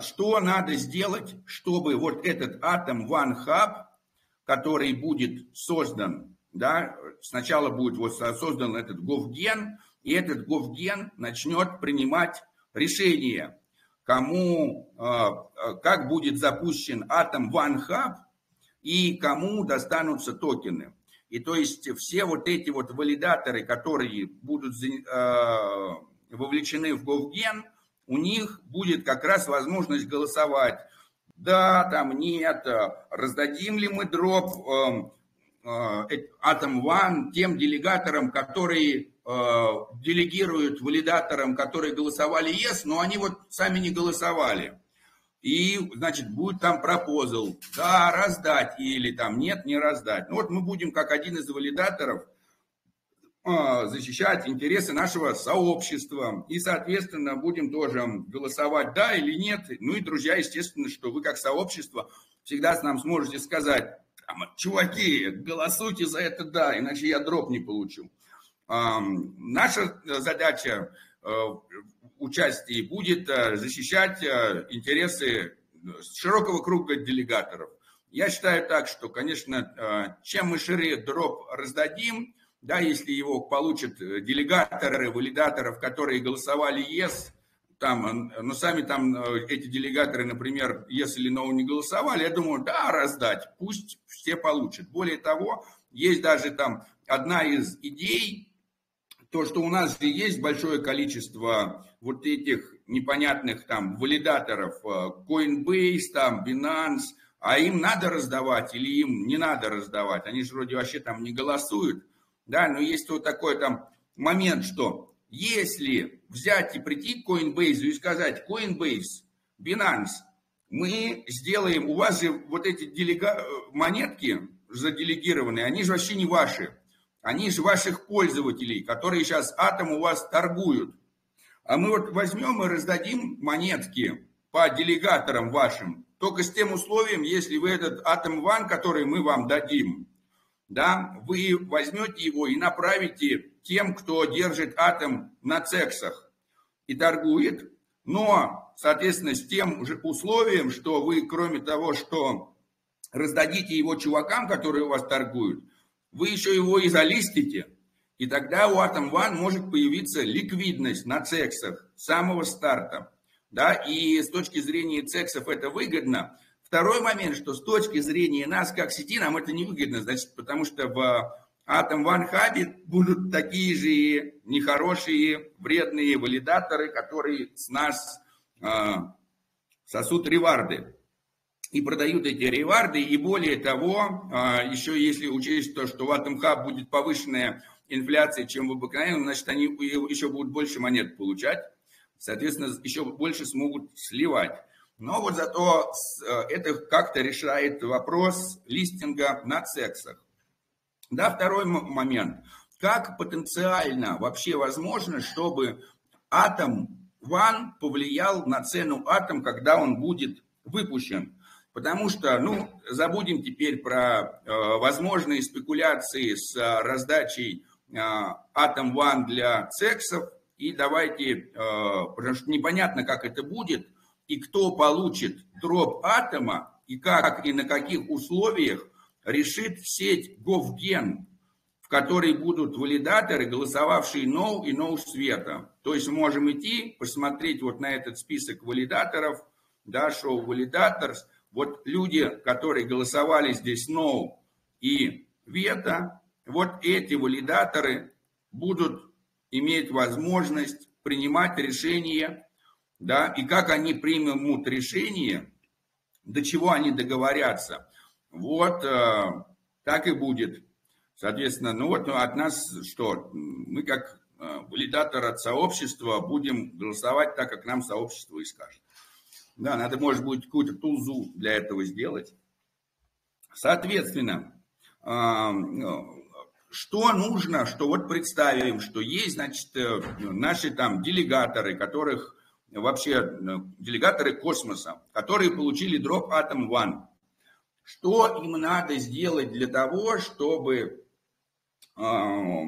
что надо сделать, чтобы вот этот Atom One Hub, который будет создан, да, сначала будет вот создан этот GovGen, и этот GovGen начнет принимать решение, кому, а, а, как будет запущен Atom One Hub и кому достанутся токены. И то есть все вот эти вот валидаторы, которые будут вовлечены в GovGen – у них будет как раз возможность голосовать. Да, там нет, э, раздадим ли мы дроп эм, э, Atom One тем делегаторам, которые э, делегируют валидаторам, которые голосовали yes, но они вот сами не голосовали. И, значит, будет там пропозал, да, раздать, или там нет, не раздать. Ну вот мы будем, как один из валидаторов, защищать интересы нашего сообщества. И, соответственно, будем тоже голосовать да или нет. Ну и, друзья, естественно, что вы как сообщество всегда нам сможете сказать, чуваки, голосуйте за это да, иначе я дроп не получу. Наша задача э, участия будет э, защищать э, интересы широкого круга делегаторов. Я считаю так, что, конечно, чем мы шире дроп раздадим, да, если его получат э, делегаторы, валидаторов, которые голосовали ЕС, там, но сами там э, эти делегаторы, например, yes или no не голосовали, я думаю, да, раздать, пусть все получат. Более того, есть даже там одна из идей, то, что у нас же есть большое количество вот этих непонятных там валидаторов, э, Coinbase, там, Binance, а им надо раздавать или им не надо раздавать, они же вроде вообще там не голосуют, да, но есть вот такой там момент, что если взять и прийти к Coinbase и сказать, Coinbase, Binance, мы сделаем, у вас же вот эти делега... монетки заделегированные, они же вообще не ваши. Они же ваших пользователей, которые сейчас атом у вас торгуют. А мы вот возьмем и раздадим монетки по делегаторам вашим, только с тем условием, если вы этот атом ван, который мы вам дадим, да, вы возьмете его и направите тем, кто держит атом на цексах и торгует, но, соответственно, с тем же условием, что вы, кроме того, что раздадите его чувакам, которые у вас торгуют, вы еще его и залистите, и тогда у Atom One может появиться ликвидность на цексах с самого старта. Да, и с точки зрения цексов это выгодно, Второй момент, что с точки зрения нас, как сети, нам это невыгодно, значит, потому что в Atom One Hub будут такие же нехорошие, вредные валидаторы, которые с нас э, сосут реварды. И продают эти реварды, и более того, э, еще если учесть то, что в Atom Hub будет повышенная инфляция, чем в обыкновенном, значит, они еще будут больше монет получать, соответственно, еще больше смогут сливать. Но вот зато э, это как-то решает вопрос листинга на сексах. Да, второй момент. Как потенциально вообще возможно, чтобы атом One повлиял на цену атом, когда он будет выпущен? Потому что, ну, забудем теперь про э, возможные спекуляции с э, раздачей э, Atom One для сексов. И давайте, э, потому что непонятно, как это будет – и кто получит дроп атома, и как и на каких условиях решит сеть GovGen, в которой будут валидаторы, голосовавшие no и no света. То есть можем идти, посмотреть вот на этот список валидаторов, да, шоу валидаторс. Вот люди, которые голосовали здесь no и вето, вот эти валидаторы будут иметь возможность принимать решения да, и как они примут решение, до чего они договорятся. Вот э, так и будет. Соответственно, ну вот от нас что? Мы как э, валидатор от сообщества будем голосовать так, как нам сообщество и скажет. Да, надо, может быть, какую-то тулзу для этого сделать. Соответственно, э, что нужно, что вот представим, что есть, значит, э, наши там делегаторы, которых вообще э, делегаторы космоса, которые получили дроп Atom One. Что им надо сделать для того, чтобы э,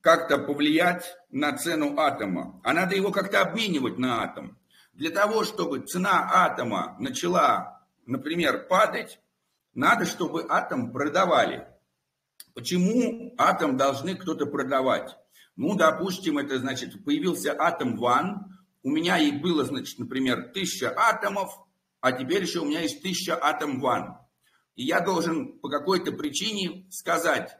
как-то повлиять на цену атома? А надо его как-то обменивать на атом. Для того, чтобы цена атома начала, например, падать, надо, чтобы атом продавали. Почему атом должны кто-то продавать? Ну, допустим, это значит, появился атом One, у меня и было, значит, например, тысяча атомов, а теперь еще у меня есть тысяча атом One. И я должен по какой-то причине сказать,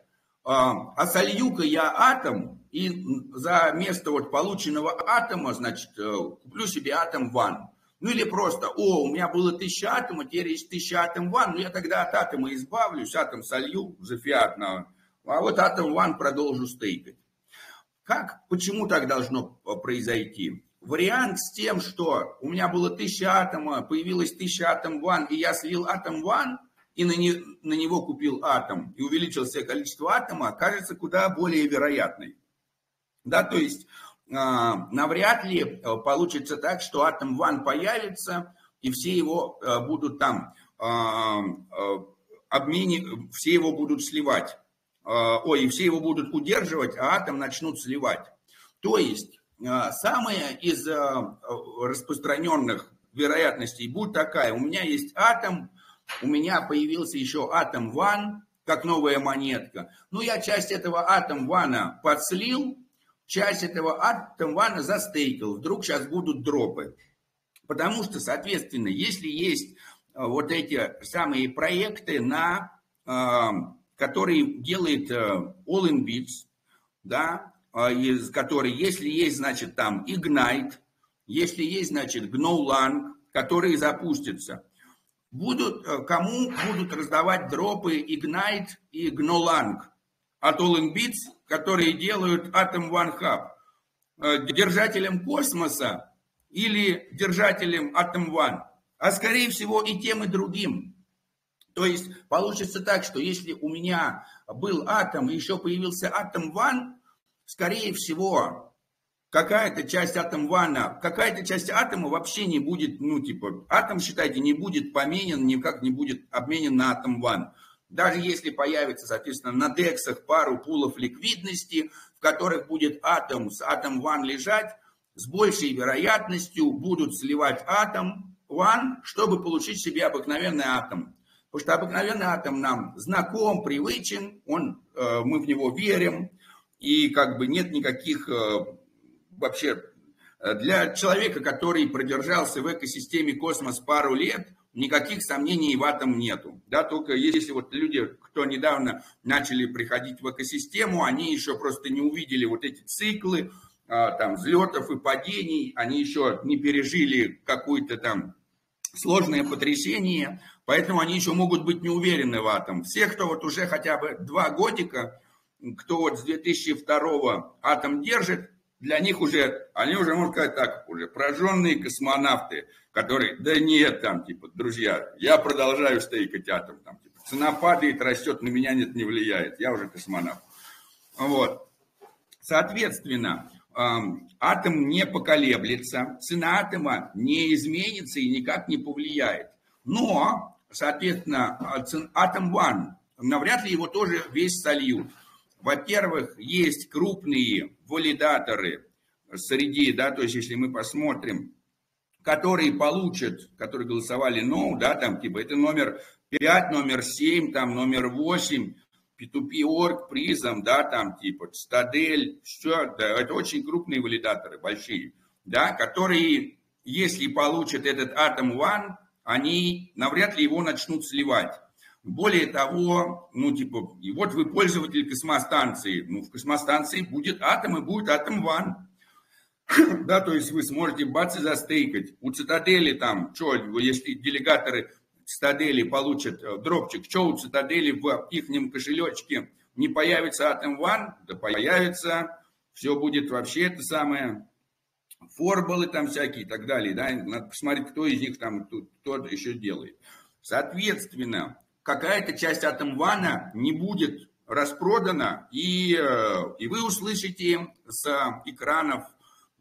а, а солью-ка я атом, и за место вот полученного атома, значит, э, куплю себе атом One. Ну или просто, о, у меня было тысяча атомов, теперь есть тысяча атом One, ну я тогда от атома избавлюсь, атом солью за фиат а вот Atom One продолжу стейкать. Как, почему так должно произойти? Вариант с тем, что у меня было 1000 атома, появилось 1000 атом One, и я слил атом One, и на, не, на него купил атом, и увеличился количество атома, кажется куда более вероятной. Да, то есть э, навряд ли э, получится так, что атом One появится, и все его э, будут там э, э, обмене, все его будут сливать. А, ой, и все его будут удерживать, а атом начнут сливать. То есть, а, самая из а, распространенных вероятностей будет такая. У меня есть атом, у меня появился еще атом ван, как новая монетка. Ну, я часть этого атом вана подслил, часть этого атом вана застейкал. Вдруг сейчас будут дропы. Потому что, соответственно, если есть вот эти самые проекты на который делает э, All in Bits, да, а, из которой, если есть, значит, там Ignite, если есть, значит, GNOLang, которые запустятся, будут, э, кому будут раздавать дропы Ignite и GNOLang от All in Bits, которые делают Atom One Hub, э, держателем космоса или держателем Atom One, а скорее всего и тем, и другим. То есть получится так, что если у меня был атом и еще появился атом ван, скорее всего, какая-то часть атом вана, какая-то часть атома вообще не будет, ну, типа, атом, считайте, не будет поменен, никак не будет обменен на атом ван. Даже если появится, соответственно, на дексах пару пулов ликвидности, в которых будет атом с атом ван лежать, с большей вероятностью будут сливать атом ван, чтобы получить себе обыкновенный атом. Потому что обыкновенный атом нам знаком, привычен, он, э, мы в него верим, и как бы нет никаких э, вообще э, для человека, который продержался в экосистеме космос пару лет, никаких сомнений в атом нету. Да, только если вот люди, кто недавно начали приходить в экосистему, они еще просто не увидели вот эти циклы, там, взлетов и падений, они еще не пережили какое-то там сложное потрясение, Поэтому они еще могут быть не уверены в атом. Все, кто вот уже хотя бы два годика, кто вот с 2002 атом держит, для них уже, они уже, можно сказать так, уже прожженные космонавты, которые, да нет, там, типа, друзья, я продолжаю стейкать атом, там, типа, цена падает, растет, на меня нет, не влияет, я уже космонавт. Вот. Соответственно, атом не поколеблется, цена атома не изменится и никак не повлияет. Но соответственно, Atom One, навряд ли его тоже весь сольют. Во-первых, есть крупные валидаторы среди, да, то есть если мы посмотрим, которые получат, которые голосовали no, да, там типа это номер 5, номер 7, там номер 8, P2P.org, призом, да, там типа Стадель, все, да, это очень крупные валидаторы, большие, да, которые, если получат этот Atom One, они навряд ли его начнут сливать. Более того, ну типа, и вот вы пользователь космостанции, ну в космостанции будет атом и будет атом ван. Да, то есть вы сможете бац и застейкать. У цитадели там, что, если делегаторы цитадели получат э, дропчик, что у цитадели в их кошелечке не появится Atom One? Да появится. Все будет вообще это самое форбалы там всякие и так далее, да, надо посмотреть, кто из них там, кто еще делает. Соответственно, какая-то часть Атомвана не будет распродана, и, э, и вы услышите с экранов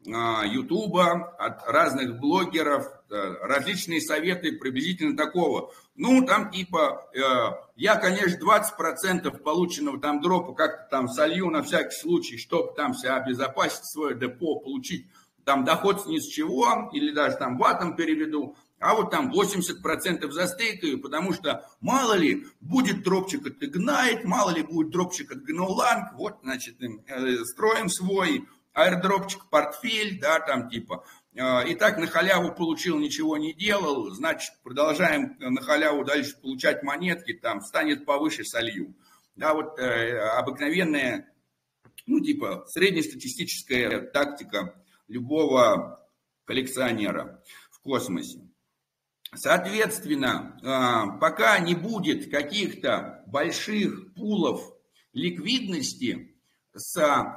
а, Ютуба от разных блогеров э, различные советы приблизительно такого. Ну, там типа, э, я, конечно, 20% полученного там дропа как-то там солью на всякий случай, чтобы там себя обезопасить, свое депо, получить там доход ни с чего, или даже там ватом переведу, а вот там 80% застейкаю, потому что мало ли будет дропчик от Ignite, мало ли будет дропчик от GNOLang, вот, значит, э, строим свой аирдропчик, портфель, да, там типа, э, и так на халяву получил, ничего не делал, значит, продолжаем на халяву дальше получать монетки, там, станет повыше, солью. Да, вот э, обыкновенная, ну, типа, среднестатистическая тактика любого коллекционера в космосе. Соответственно, а, пока не будет каких-то больших пулов ликвидности с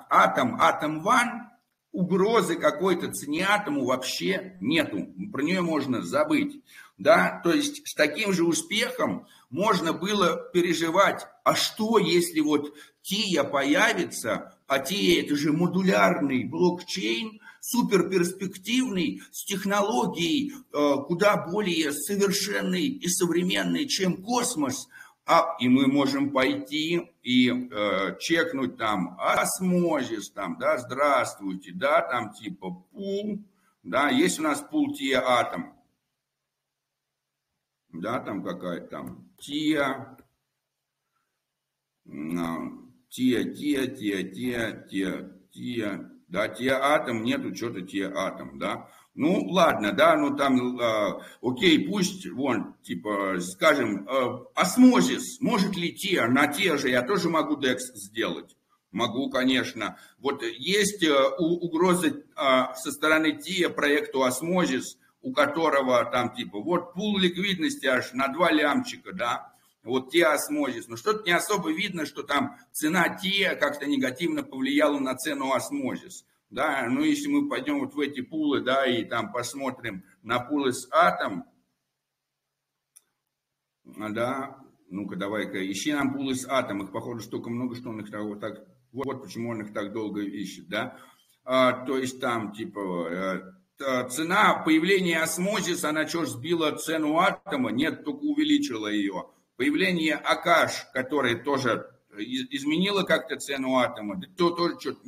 атом, атом ван, угрозы какой-то цене атому вообще нету. Про нее можно забыть. Да? То есть с таким же успехом можно было переживать, а что если вот ТИА появится, а ТИА это же модулярный блокчейн, суперперспективный, с технологией э, куда более совершенной и современной, чем космос, а, и мы можем пойти и э, чекнуть там осмозис, там, да, здравствуйте, да, там типа пул, да, есть у нас пул тия атом, да, там какая-то там тия, тия, тия, тия, тия, тия, тия, да, атом нету что-то атом, да. Ну, ладно, да, ну там, э, окей, пусть, вон, типа, скажем, э, осмозис, может ли те, на те же, я тоже могу DEX сделать. Могу, конечно. Вот есть э, угрозы э, со стороны ТИА проекту Осмозис, у которого там типа вот пул ликвидности аж на два лямчика, да, вот те осмозис. Но что-то не особо видно, что там цена те как-то негативно повлияла на цену осмозис. Да, ну если мы пойдем вот в эти пулы, да, и там посмотрим на пулы с атом, да, ну-ка давай-ка, ищи нам пулы с атом, их походу столько много, что он их так, вот так, вот почему он их так долго ищет, да. А, то есть там типа э, цена появления осмозиса, она что сбила цену атома? Нет, только увеличила ее появление Акаш, которое тоже изменило как-то цену атома, то тоже что-то,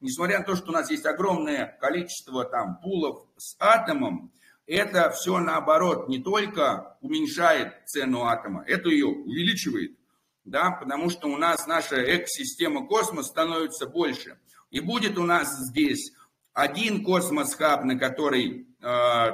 несмотря на то, что у нас есть огромное количество там пулов с атомом, это все наоборот не только уменьшает цену атома, это ее увеличивает, да, потому что у нас наша экосистема космос становится больше. И будет у нас здесь один космос-хаб, на который э, э,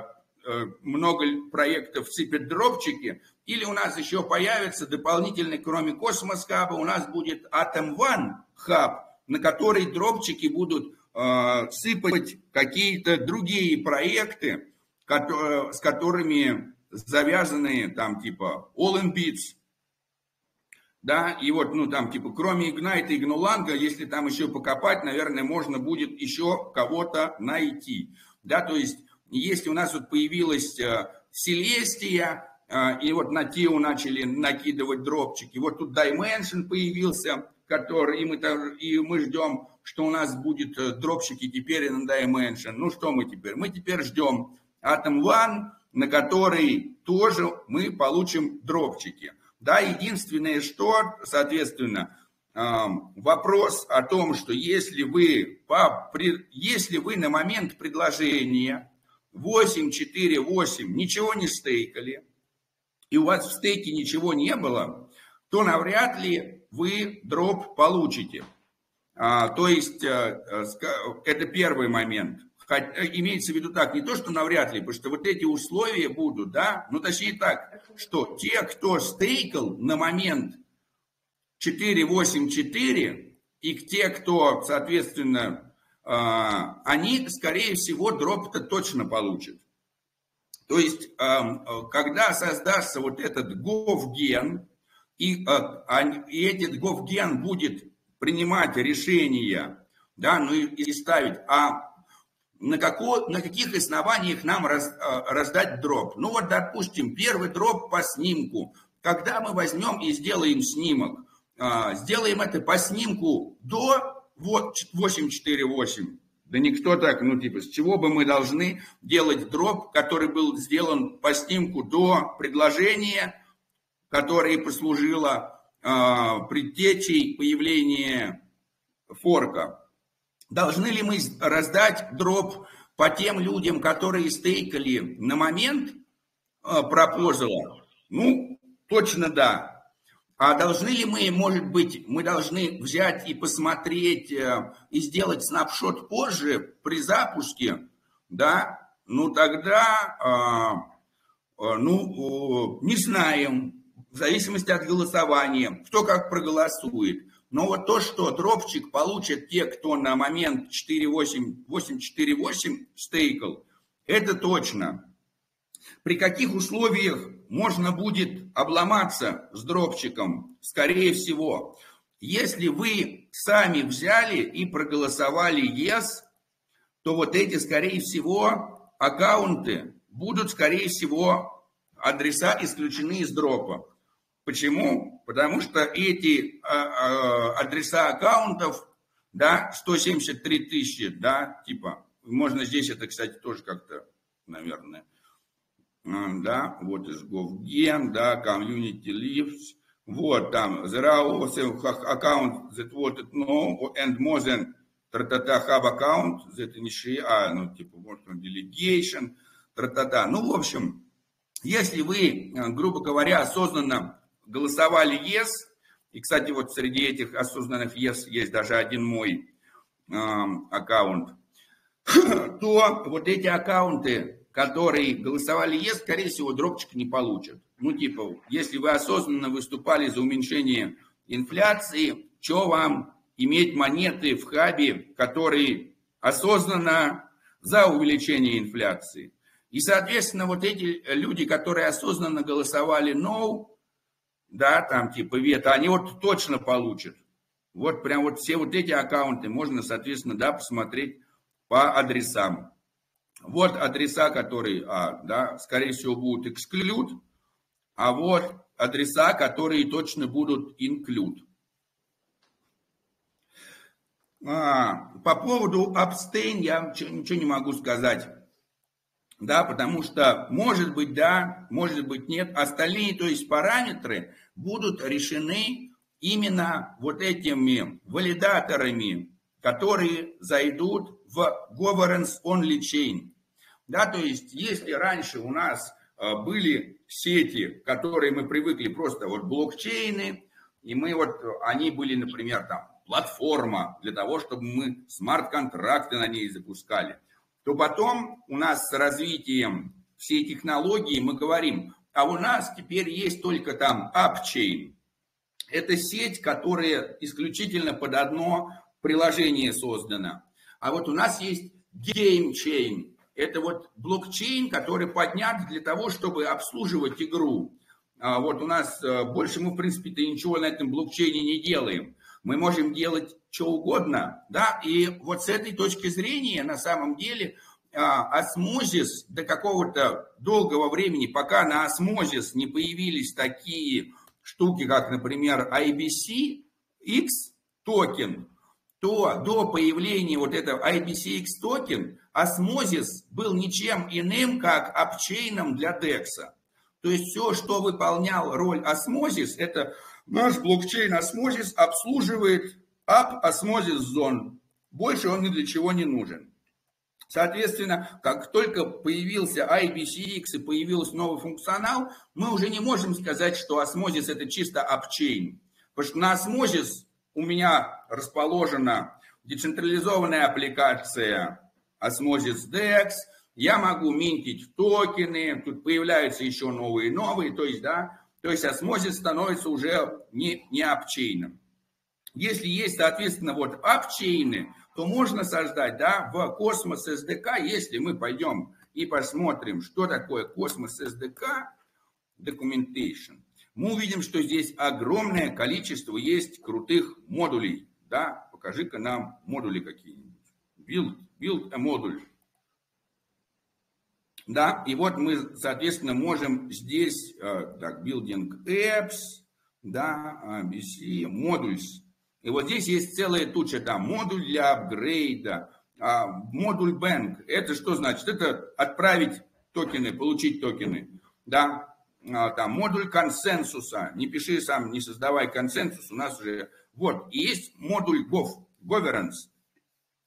много проектов сыпят дропчики, или у нас еще появится дополнительный, кроме Cosmos Hub а, у нас будет Atom One hub, на который дропчики будут э, сыпать какие-то другие проекты, которые, с которыми завязаны там типа Bits. Да, и вот, ну, там, типа, кроме Ignite и Gnoland а, если там еще покопать, наверное, можно будет еще кого-то найти. Да, то есть, если у нас вот появилась э, Селестия, а, и вот на Тиу начали накидывать дропчики. Вот тут Dimension появился, который, и мы, и мы ждем, что у нас будет э, дропчики теперь на Dimension. Ну что мы теперь? Мы теперь ждем Atom One, на который тоже мы получим дропчики. Да, единственное, что, соответственно, вопрос о том, что если вы, если вы на момент предложения 8, 4, 8 ничего не стейкали, и у вас в стейке ничего не было, то навряд ли вы дроп получите. А, то есть а, это первый момент. Хоть, э, имеется в виду так, не то, что навряд ли, потому что вот эти условия будут, да, ну точнее так, что те, кто стейкал на момент 4.8.4, и те, кто, соответственно, они, скорее всего, дроп-то точно получат. То есть, когда создастся вот этот говген, и, и этот говген будет принимать решения, да, ну и, и ставить, а на, како, на каких основаниях нам раз, раздать дроп? Ну вот, допустим, первый дроп по снимку. Когда мы возьмем и сделаем снимок, сделаем это по снимку до вот 848. Да никто так, ну типа, с чего бы мы должны делать дроп, который был сделан по снимку до предложения, которое послужило э, предтечей появления форка. Должны ли мы раздать дроп по тем людям, которые стейкали на момент э, пропозала? Ну, точно да. А должны ли мы, может быть, мы должны взять и посмотреть э, и сделать снапшот позже при запуске, да? Ну тогда, а, а, ну, не знаем, в зависимости от голосования, кто как проголосует. Но вот то, что дропчик получат те, кто на момент 4.8.848 стейкал, это точно. При каких условиях можно будет обломаться с дропчиком, скорее всего. Если вы сами взяли и проголосовали yes, то вот эти, скорее всего, аккаунты будут, скорее всего, адреса исключены из дропа. Почему? Потому что эти а, а, адреса аккаунтов, да, 173 тысячи, да, типа, можно здесь это, кстати, тоже как-то, наверное, да, вот из GovGen, да, Community Lives, вот там, there are also accounts that wanted know and more than тра-та-та have account, that initiate, а, ну, типа, вот там, delegation, тра-та-та. Ну, в общем, если вы, грубо говоря, осознанно голосовали yes, и, кстати, вот среди этих осознанных yes есть даже один мой э, аккаунт, то вот эти аккаунты которые голосовали ЕС, скорее всего, дропчик не получат. Ну, типа, если вы осознанно выступали за уменьшение инфляции, что вам иметь монеты в хабе, которые осознанно за увеличение инфляции? И, соответственно, вот эти люди, которые осознанно голосовали no, да, там типа вето, они вот точно получат. Вот прям вот все вот эти аккаунты можно, соответственно, да, посмотреть по адресам. Вот адреса, которые, а, да, скорее всего, будут exclude, а вот адреса, которые точно будут include. А, по поводу abstain я ничего не могу сказать. Да, потому что может быть да, может быть нет. Остальные, то есть параметры, будут решены именно вот этими валидаторами, которые зайдут в governance only chain. Да, то есть, если раньше у нас э, были сети, которые мы привыкли просто вот блокчейны, и мы вот, они были, например, там, платформа для того, чтобы мы смарт-контракты на ней запускали, то потом у нас с развитием всей технологии мы говорим, а у нас теперь есть только там appchain. Это сеть, которая исключительно под одно приложение создана. А вот у нас есть gamechain, это вот блокчейн, который поднят для того, чтобы обслуживать игру. А вот у нас э, больше мы, в принципе-то, ничего на этом блокчейне не делаем. Мы можем делать что угодно, да, и вот с этой точки зрения, на самом деле, а, Osmosis до какого-то долгого времени, пока на Osmosis не появились такие штуки, как, например, IBCX токен, то до появления вот этого IBCX токен Osmosis был ничем иным, как appchain ом для DEX. То есть все, что выполнял роль Osmosis, это наш блокчейн Osmosis обслуживает app Osmosis zone. Больше он ни для чего не нужен. Соответственно, как только появился IBCX и появился новый функционал, мы уже не можем сказать, что Osmosis это чисто appchain. Потому что на Osmosis у меня расположена децентрализованная аппликация Osmosis DEX, я могу минтить токены, тут появляются еще новые и новые, то есть, да, то есть Osmosis становится уже не, не appchain ом. Если есть, соответственно, вот appchain ы, то можно создать да, в Cosmos SDK, если мы пойдем и посмотрим, что такое Cosmos SDK Documentation, мы увидим, что здесь огромное количество есть крутых модулей. Да? Покажи-ка нам модули какие-нибудь. Build, build a module. Да, и вот мы, соответственно, можем здесь, э, так, building apps, да, ABC, modules. И вот здесь есть целая туча там, модуль для апгрейда, а, модуль bank. Это что значит? Это отправить токены, получить токены, да, а, там, модуль консенсуса. Не пиши сам, не создавай консенсус, у нас уже, вот, и есть модуль gov, governance.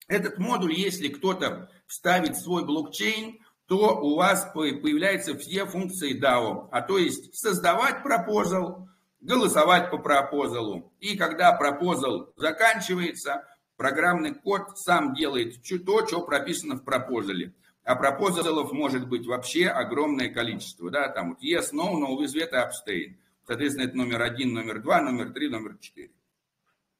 Этот модуль, если кто-то вставит свой блокчейн, то у вас появляются все функции DAO, а то есть создавать пропозал, голосовать по пропозалу. И когда пропозал заканчивается, программный код сам делает то, что прописано в пропозале. А пропозалов может быть вообще огромное количество. Да? Там вот yes, no, no, with that, abstain. Соответственно, это номер один, номер два, номер три, номер четыре.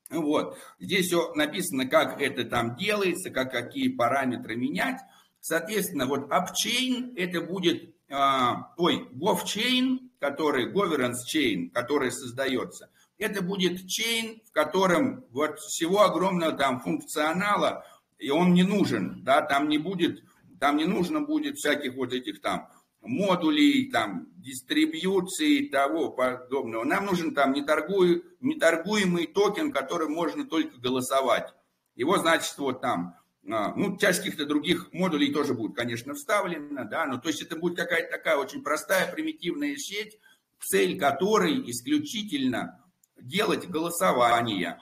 Вот. Здесь все написано, как это там делается, как какие параметры менять. Соответственно, вот upchain это будет, а, ой, govchain, который, governance chain, который создается, это будет chain, в котором вот всего огромного там функционала, и он не нужен, да, там не будет, там не нужно будет всяких вот этих там модулей, там, дистрибьюции и того подобного. Нам нужен там неторгуемый, неторгуемый токен, которым можно только голосовать. Его, значит, вот там а, ну, часть каких-то других модулей тоже будет, конечно, вставлена, да, но то есть это будет какая-то такая очень простая примитивная сеть, цель которой исключительно делать голосование.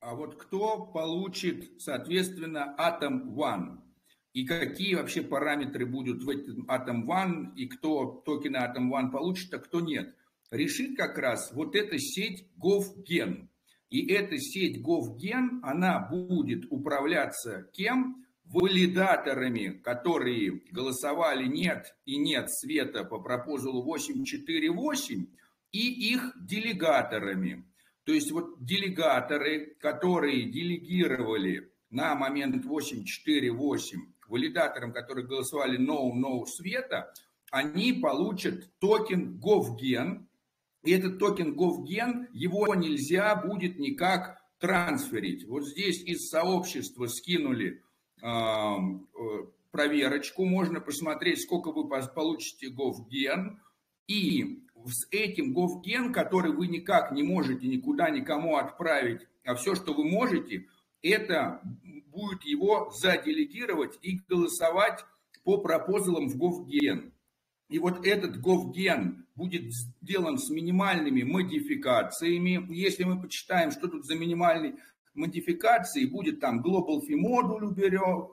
А вот кто получит, соответственно, Atom One? И какие вообще параметры будут в этом Atom One, и кто токены Atom One получит, а кто нет? Решит как раз вот эта сеть GovGen. И эта сеть GovGen, она будет управляться кем? Валидаторами, которые голосовали нет и нет света по пропозалу 848, и их делегаторами. То есть вот делегаторы, которые делегировали на момент 848 валидаторам, которые голосовали no, no with veto, они получат токен GovGen, и этот токен GovGen, его нельзя будет никак трансферить. Вот здесь из сообщества скинули э, проверочку, можно посмотреть, сколько вы получите GovGen, и с этим GovGen, который вы никак не можете никуда никому отправить, а все, что вы можете, это будет его заделегировать и голосовать по пропозалам в GovGen. И вот этот GovGen будет сделан с минимальными модификациями. Если мы почитаем, что тут за минимальные модификации, будет там Global Fee модуль уберем,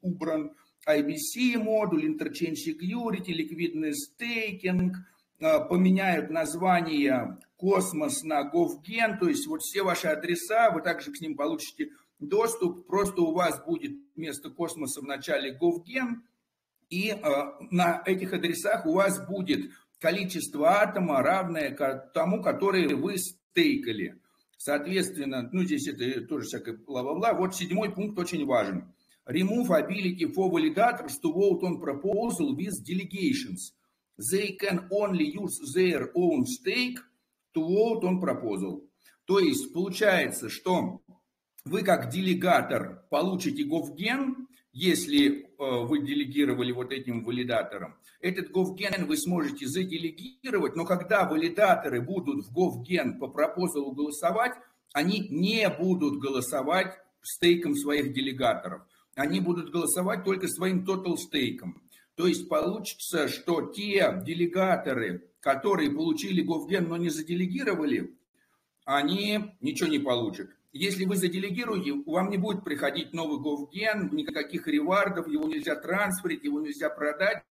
убран, IBC модуль, Interchain Security, ликвидный стейкинг, поменяют название Космос на GovGen, то есть вот все ваши адреса, вы также к ним получите доступ, просто у вас будет вместо Космоса в начале GovGen, и э, на этих адресах у вас будет количество атома, равное тому, который вы стейкали. Соответственно, ну здесь это тоже всякое бла-бла-бла. Вот седьмой пункт очень важен. Remove ability for validators to vote on proposal with delegations. They can only use their own stake to vote on proposal. То есть получается, что вы как делегатор получите GovGen, если э, вы делегировали вот этим валидаторам, этот GovGen вы сможете заделегировать, но когда валидаторы будут в GovGen по пропозалу голосовать, они не будут голосовать стейком своих делегаторов. Они будут голосовать только своим total стейком. То есть получится, что те делегаторы, которые получили GovGen, но не заделегировали, они ничего не получат. Если вы заделегируете, вам не будет приходить новый GovGen, никаких ревардов, его нельзя трансферить, его нельзя продать.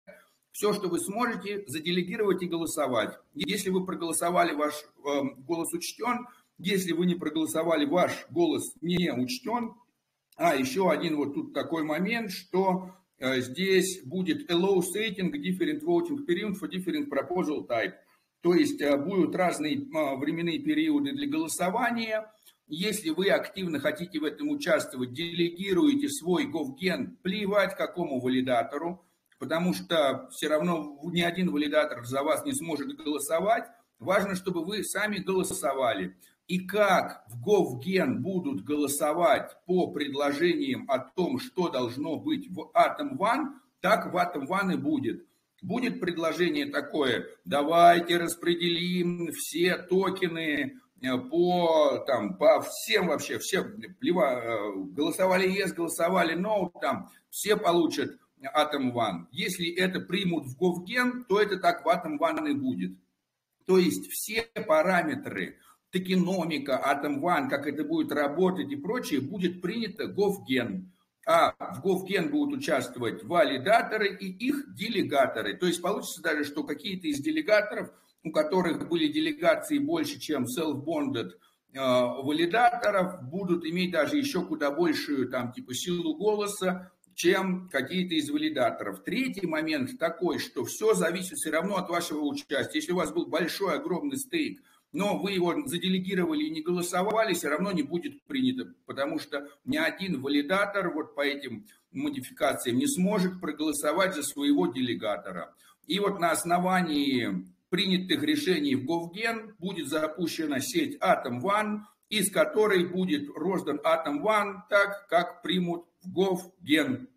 Все, что вы сможете, заделегировать и голосовать. Если вы проголосовали, ваш э, голос учтен. Если вы не проголосовали, ваш голос не учтен. А, еще один вот тут такой момент, что э, здесь будет allow setting different voting period for different proposal type. То есть э, будут разные э, временные периоды для голосования – Если вы активно хотите в этом участвовать, делегируете свой говген, плевать какому валидатору, потому что все равно ни один валидатор за вас не сможет голосовать. Важно, чтобы вы сами голосовали. И как в GovGen будут голосовать по предложениям о том, что должно быть в Atom One, так в Atom One и будет. Будет предложение такое, давайте распределим все токены по, там, по всем вообще, все плева, э, голосовали yes, голосовали no, там, все получат Atom One. Если это примут в GovGen, то это так в Atom One и будет. То есть все параметры, токеномика, Atom One, как это будет работать и прочее, будет принято GovGen. А в GovGen будут участвовать валидаторы и их делегаторы. То есть получится даже, что какие-то из делегаторов, у которых были делегации больше, чем self-bonded э, валидаторов, будут иметь даже еще куда большую там типа силу голоса, чем какие-то из валидаторов. Третий момент такой, что все зависит все равно от вашего участия. Если у вас был большой, огромный стейк, но вы его заделегировали и не голосовали, все равно не будет принято, потому что ни один валидатор вот по этим модификациям не сможет проголосовать за своего делегатора. И вот на основании принятых решений в GovGen будет запущена сеть Atom One, из которой будет роздан Atom One так, как примут в GovGen.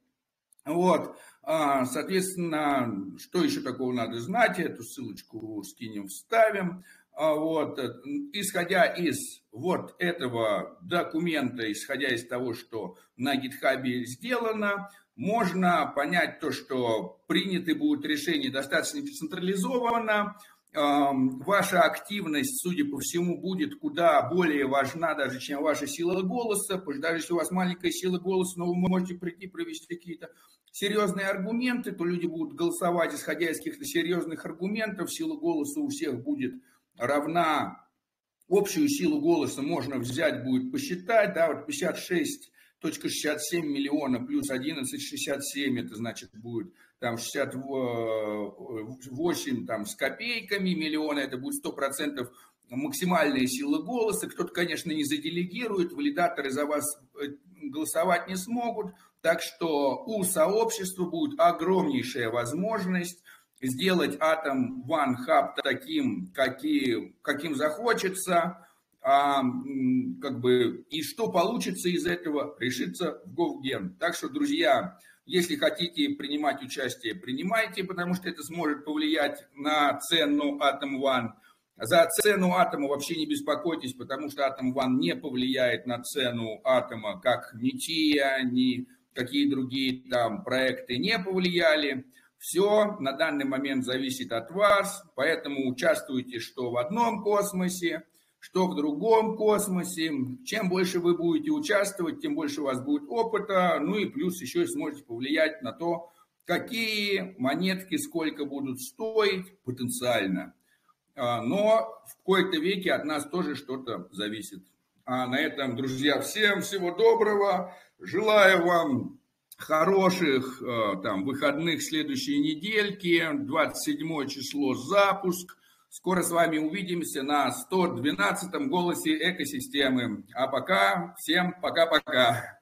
Вот, а, соответственно, что еще такого надо знать, эту ссылочку скинем, вставим. А, вот, исходя из вот этого документа, исходя из того, что на GitHub сделано, можно понять то, что приняты будут решения достаточно децентрализованно, ваша активность, судя по всему, будет куда более важна даже, чем ваша сила голоса, потому что даже если у вас маленькая сила голоса, но вы можете прийти провести какие-то серьезные аргументы, то люди будут голосовать, исходя из каких-то серьезных аргументов, сила голоса у всех будет равна, общую силу голоса можно взять, будет посчитать, да, вот 56 67 миллиона плюс 11,67, это значит будет там 68 там, с копейками миллиона, это будет 100% максимальная сила голоса. Кто-то, конечно, не заделегирует, валидаторы за вас э, голосовать не смогут. Так что у сообщества будет огромнейшая возможность сделать Atom One Hub таким, какие, каким захочется, а, как бы, и что получится из этого, решится в GovGen. Так что, друзья, если хотите принимать участие, принимайте, потому что это сможет повлиять на цену Atom One. За цену атома вообще не беспокойтесь, потому что Atom One не повлияет на цену атома, как ни ТИА, ни какие другие там проекты не повлияли. Все на данный момент зависит от вас, поэтому участвуйте что в одном космосе, что в другом космосе. Чем больше вы будете участвовать, тем больше у вас будет опыта, ну и плюс еще сможете повлиять на то, какие монетки сколько будут стоить потенциально. А, но в какой-то веке от нас тоже что-то зависит. А на этом, друзья, всем всего доброго. Желаю вам хороших а, там, выходных следующей недельки. 27 число запуск. Скоро с вами увидимся на 112 голосе экосистемы. А пока всем пока-пока.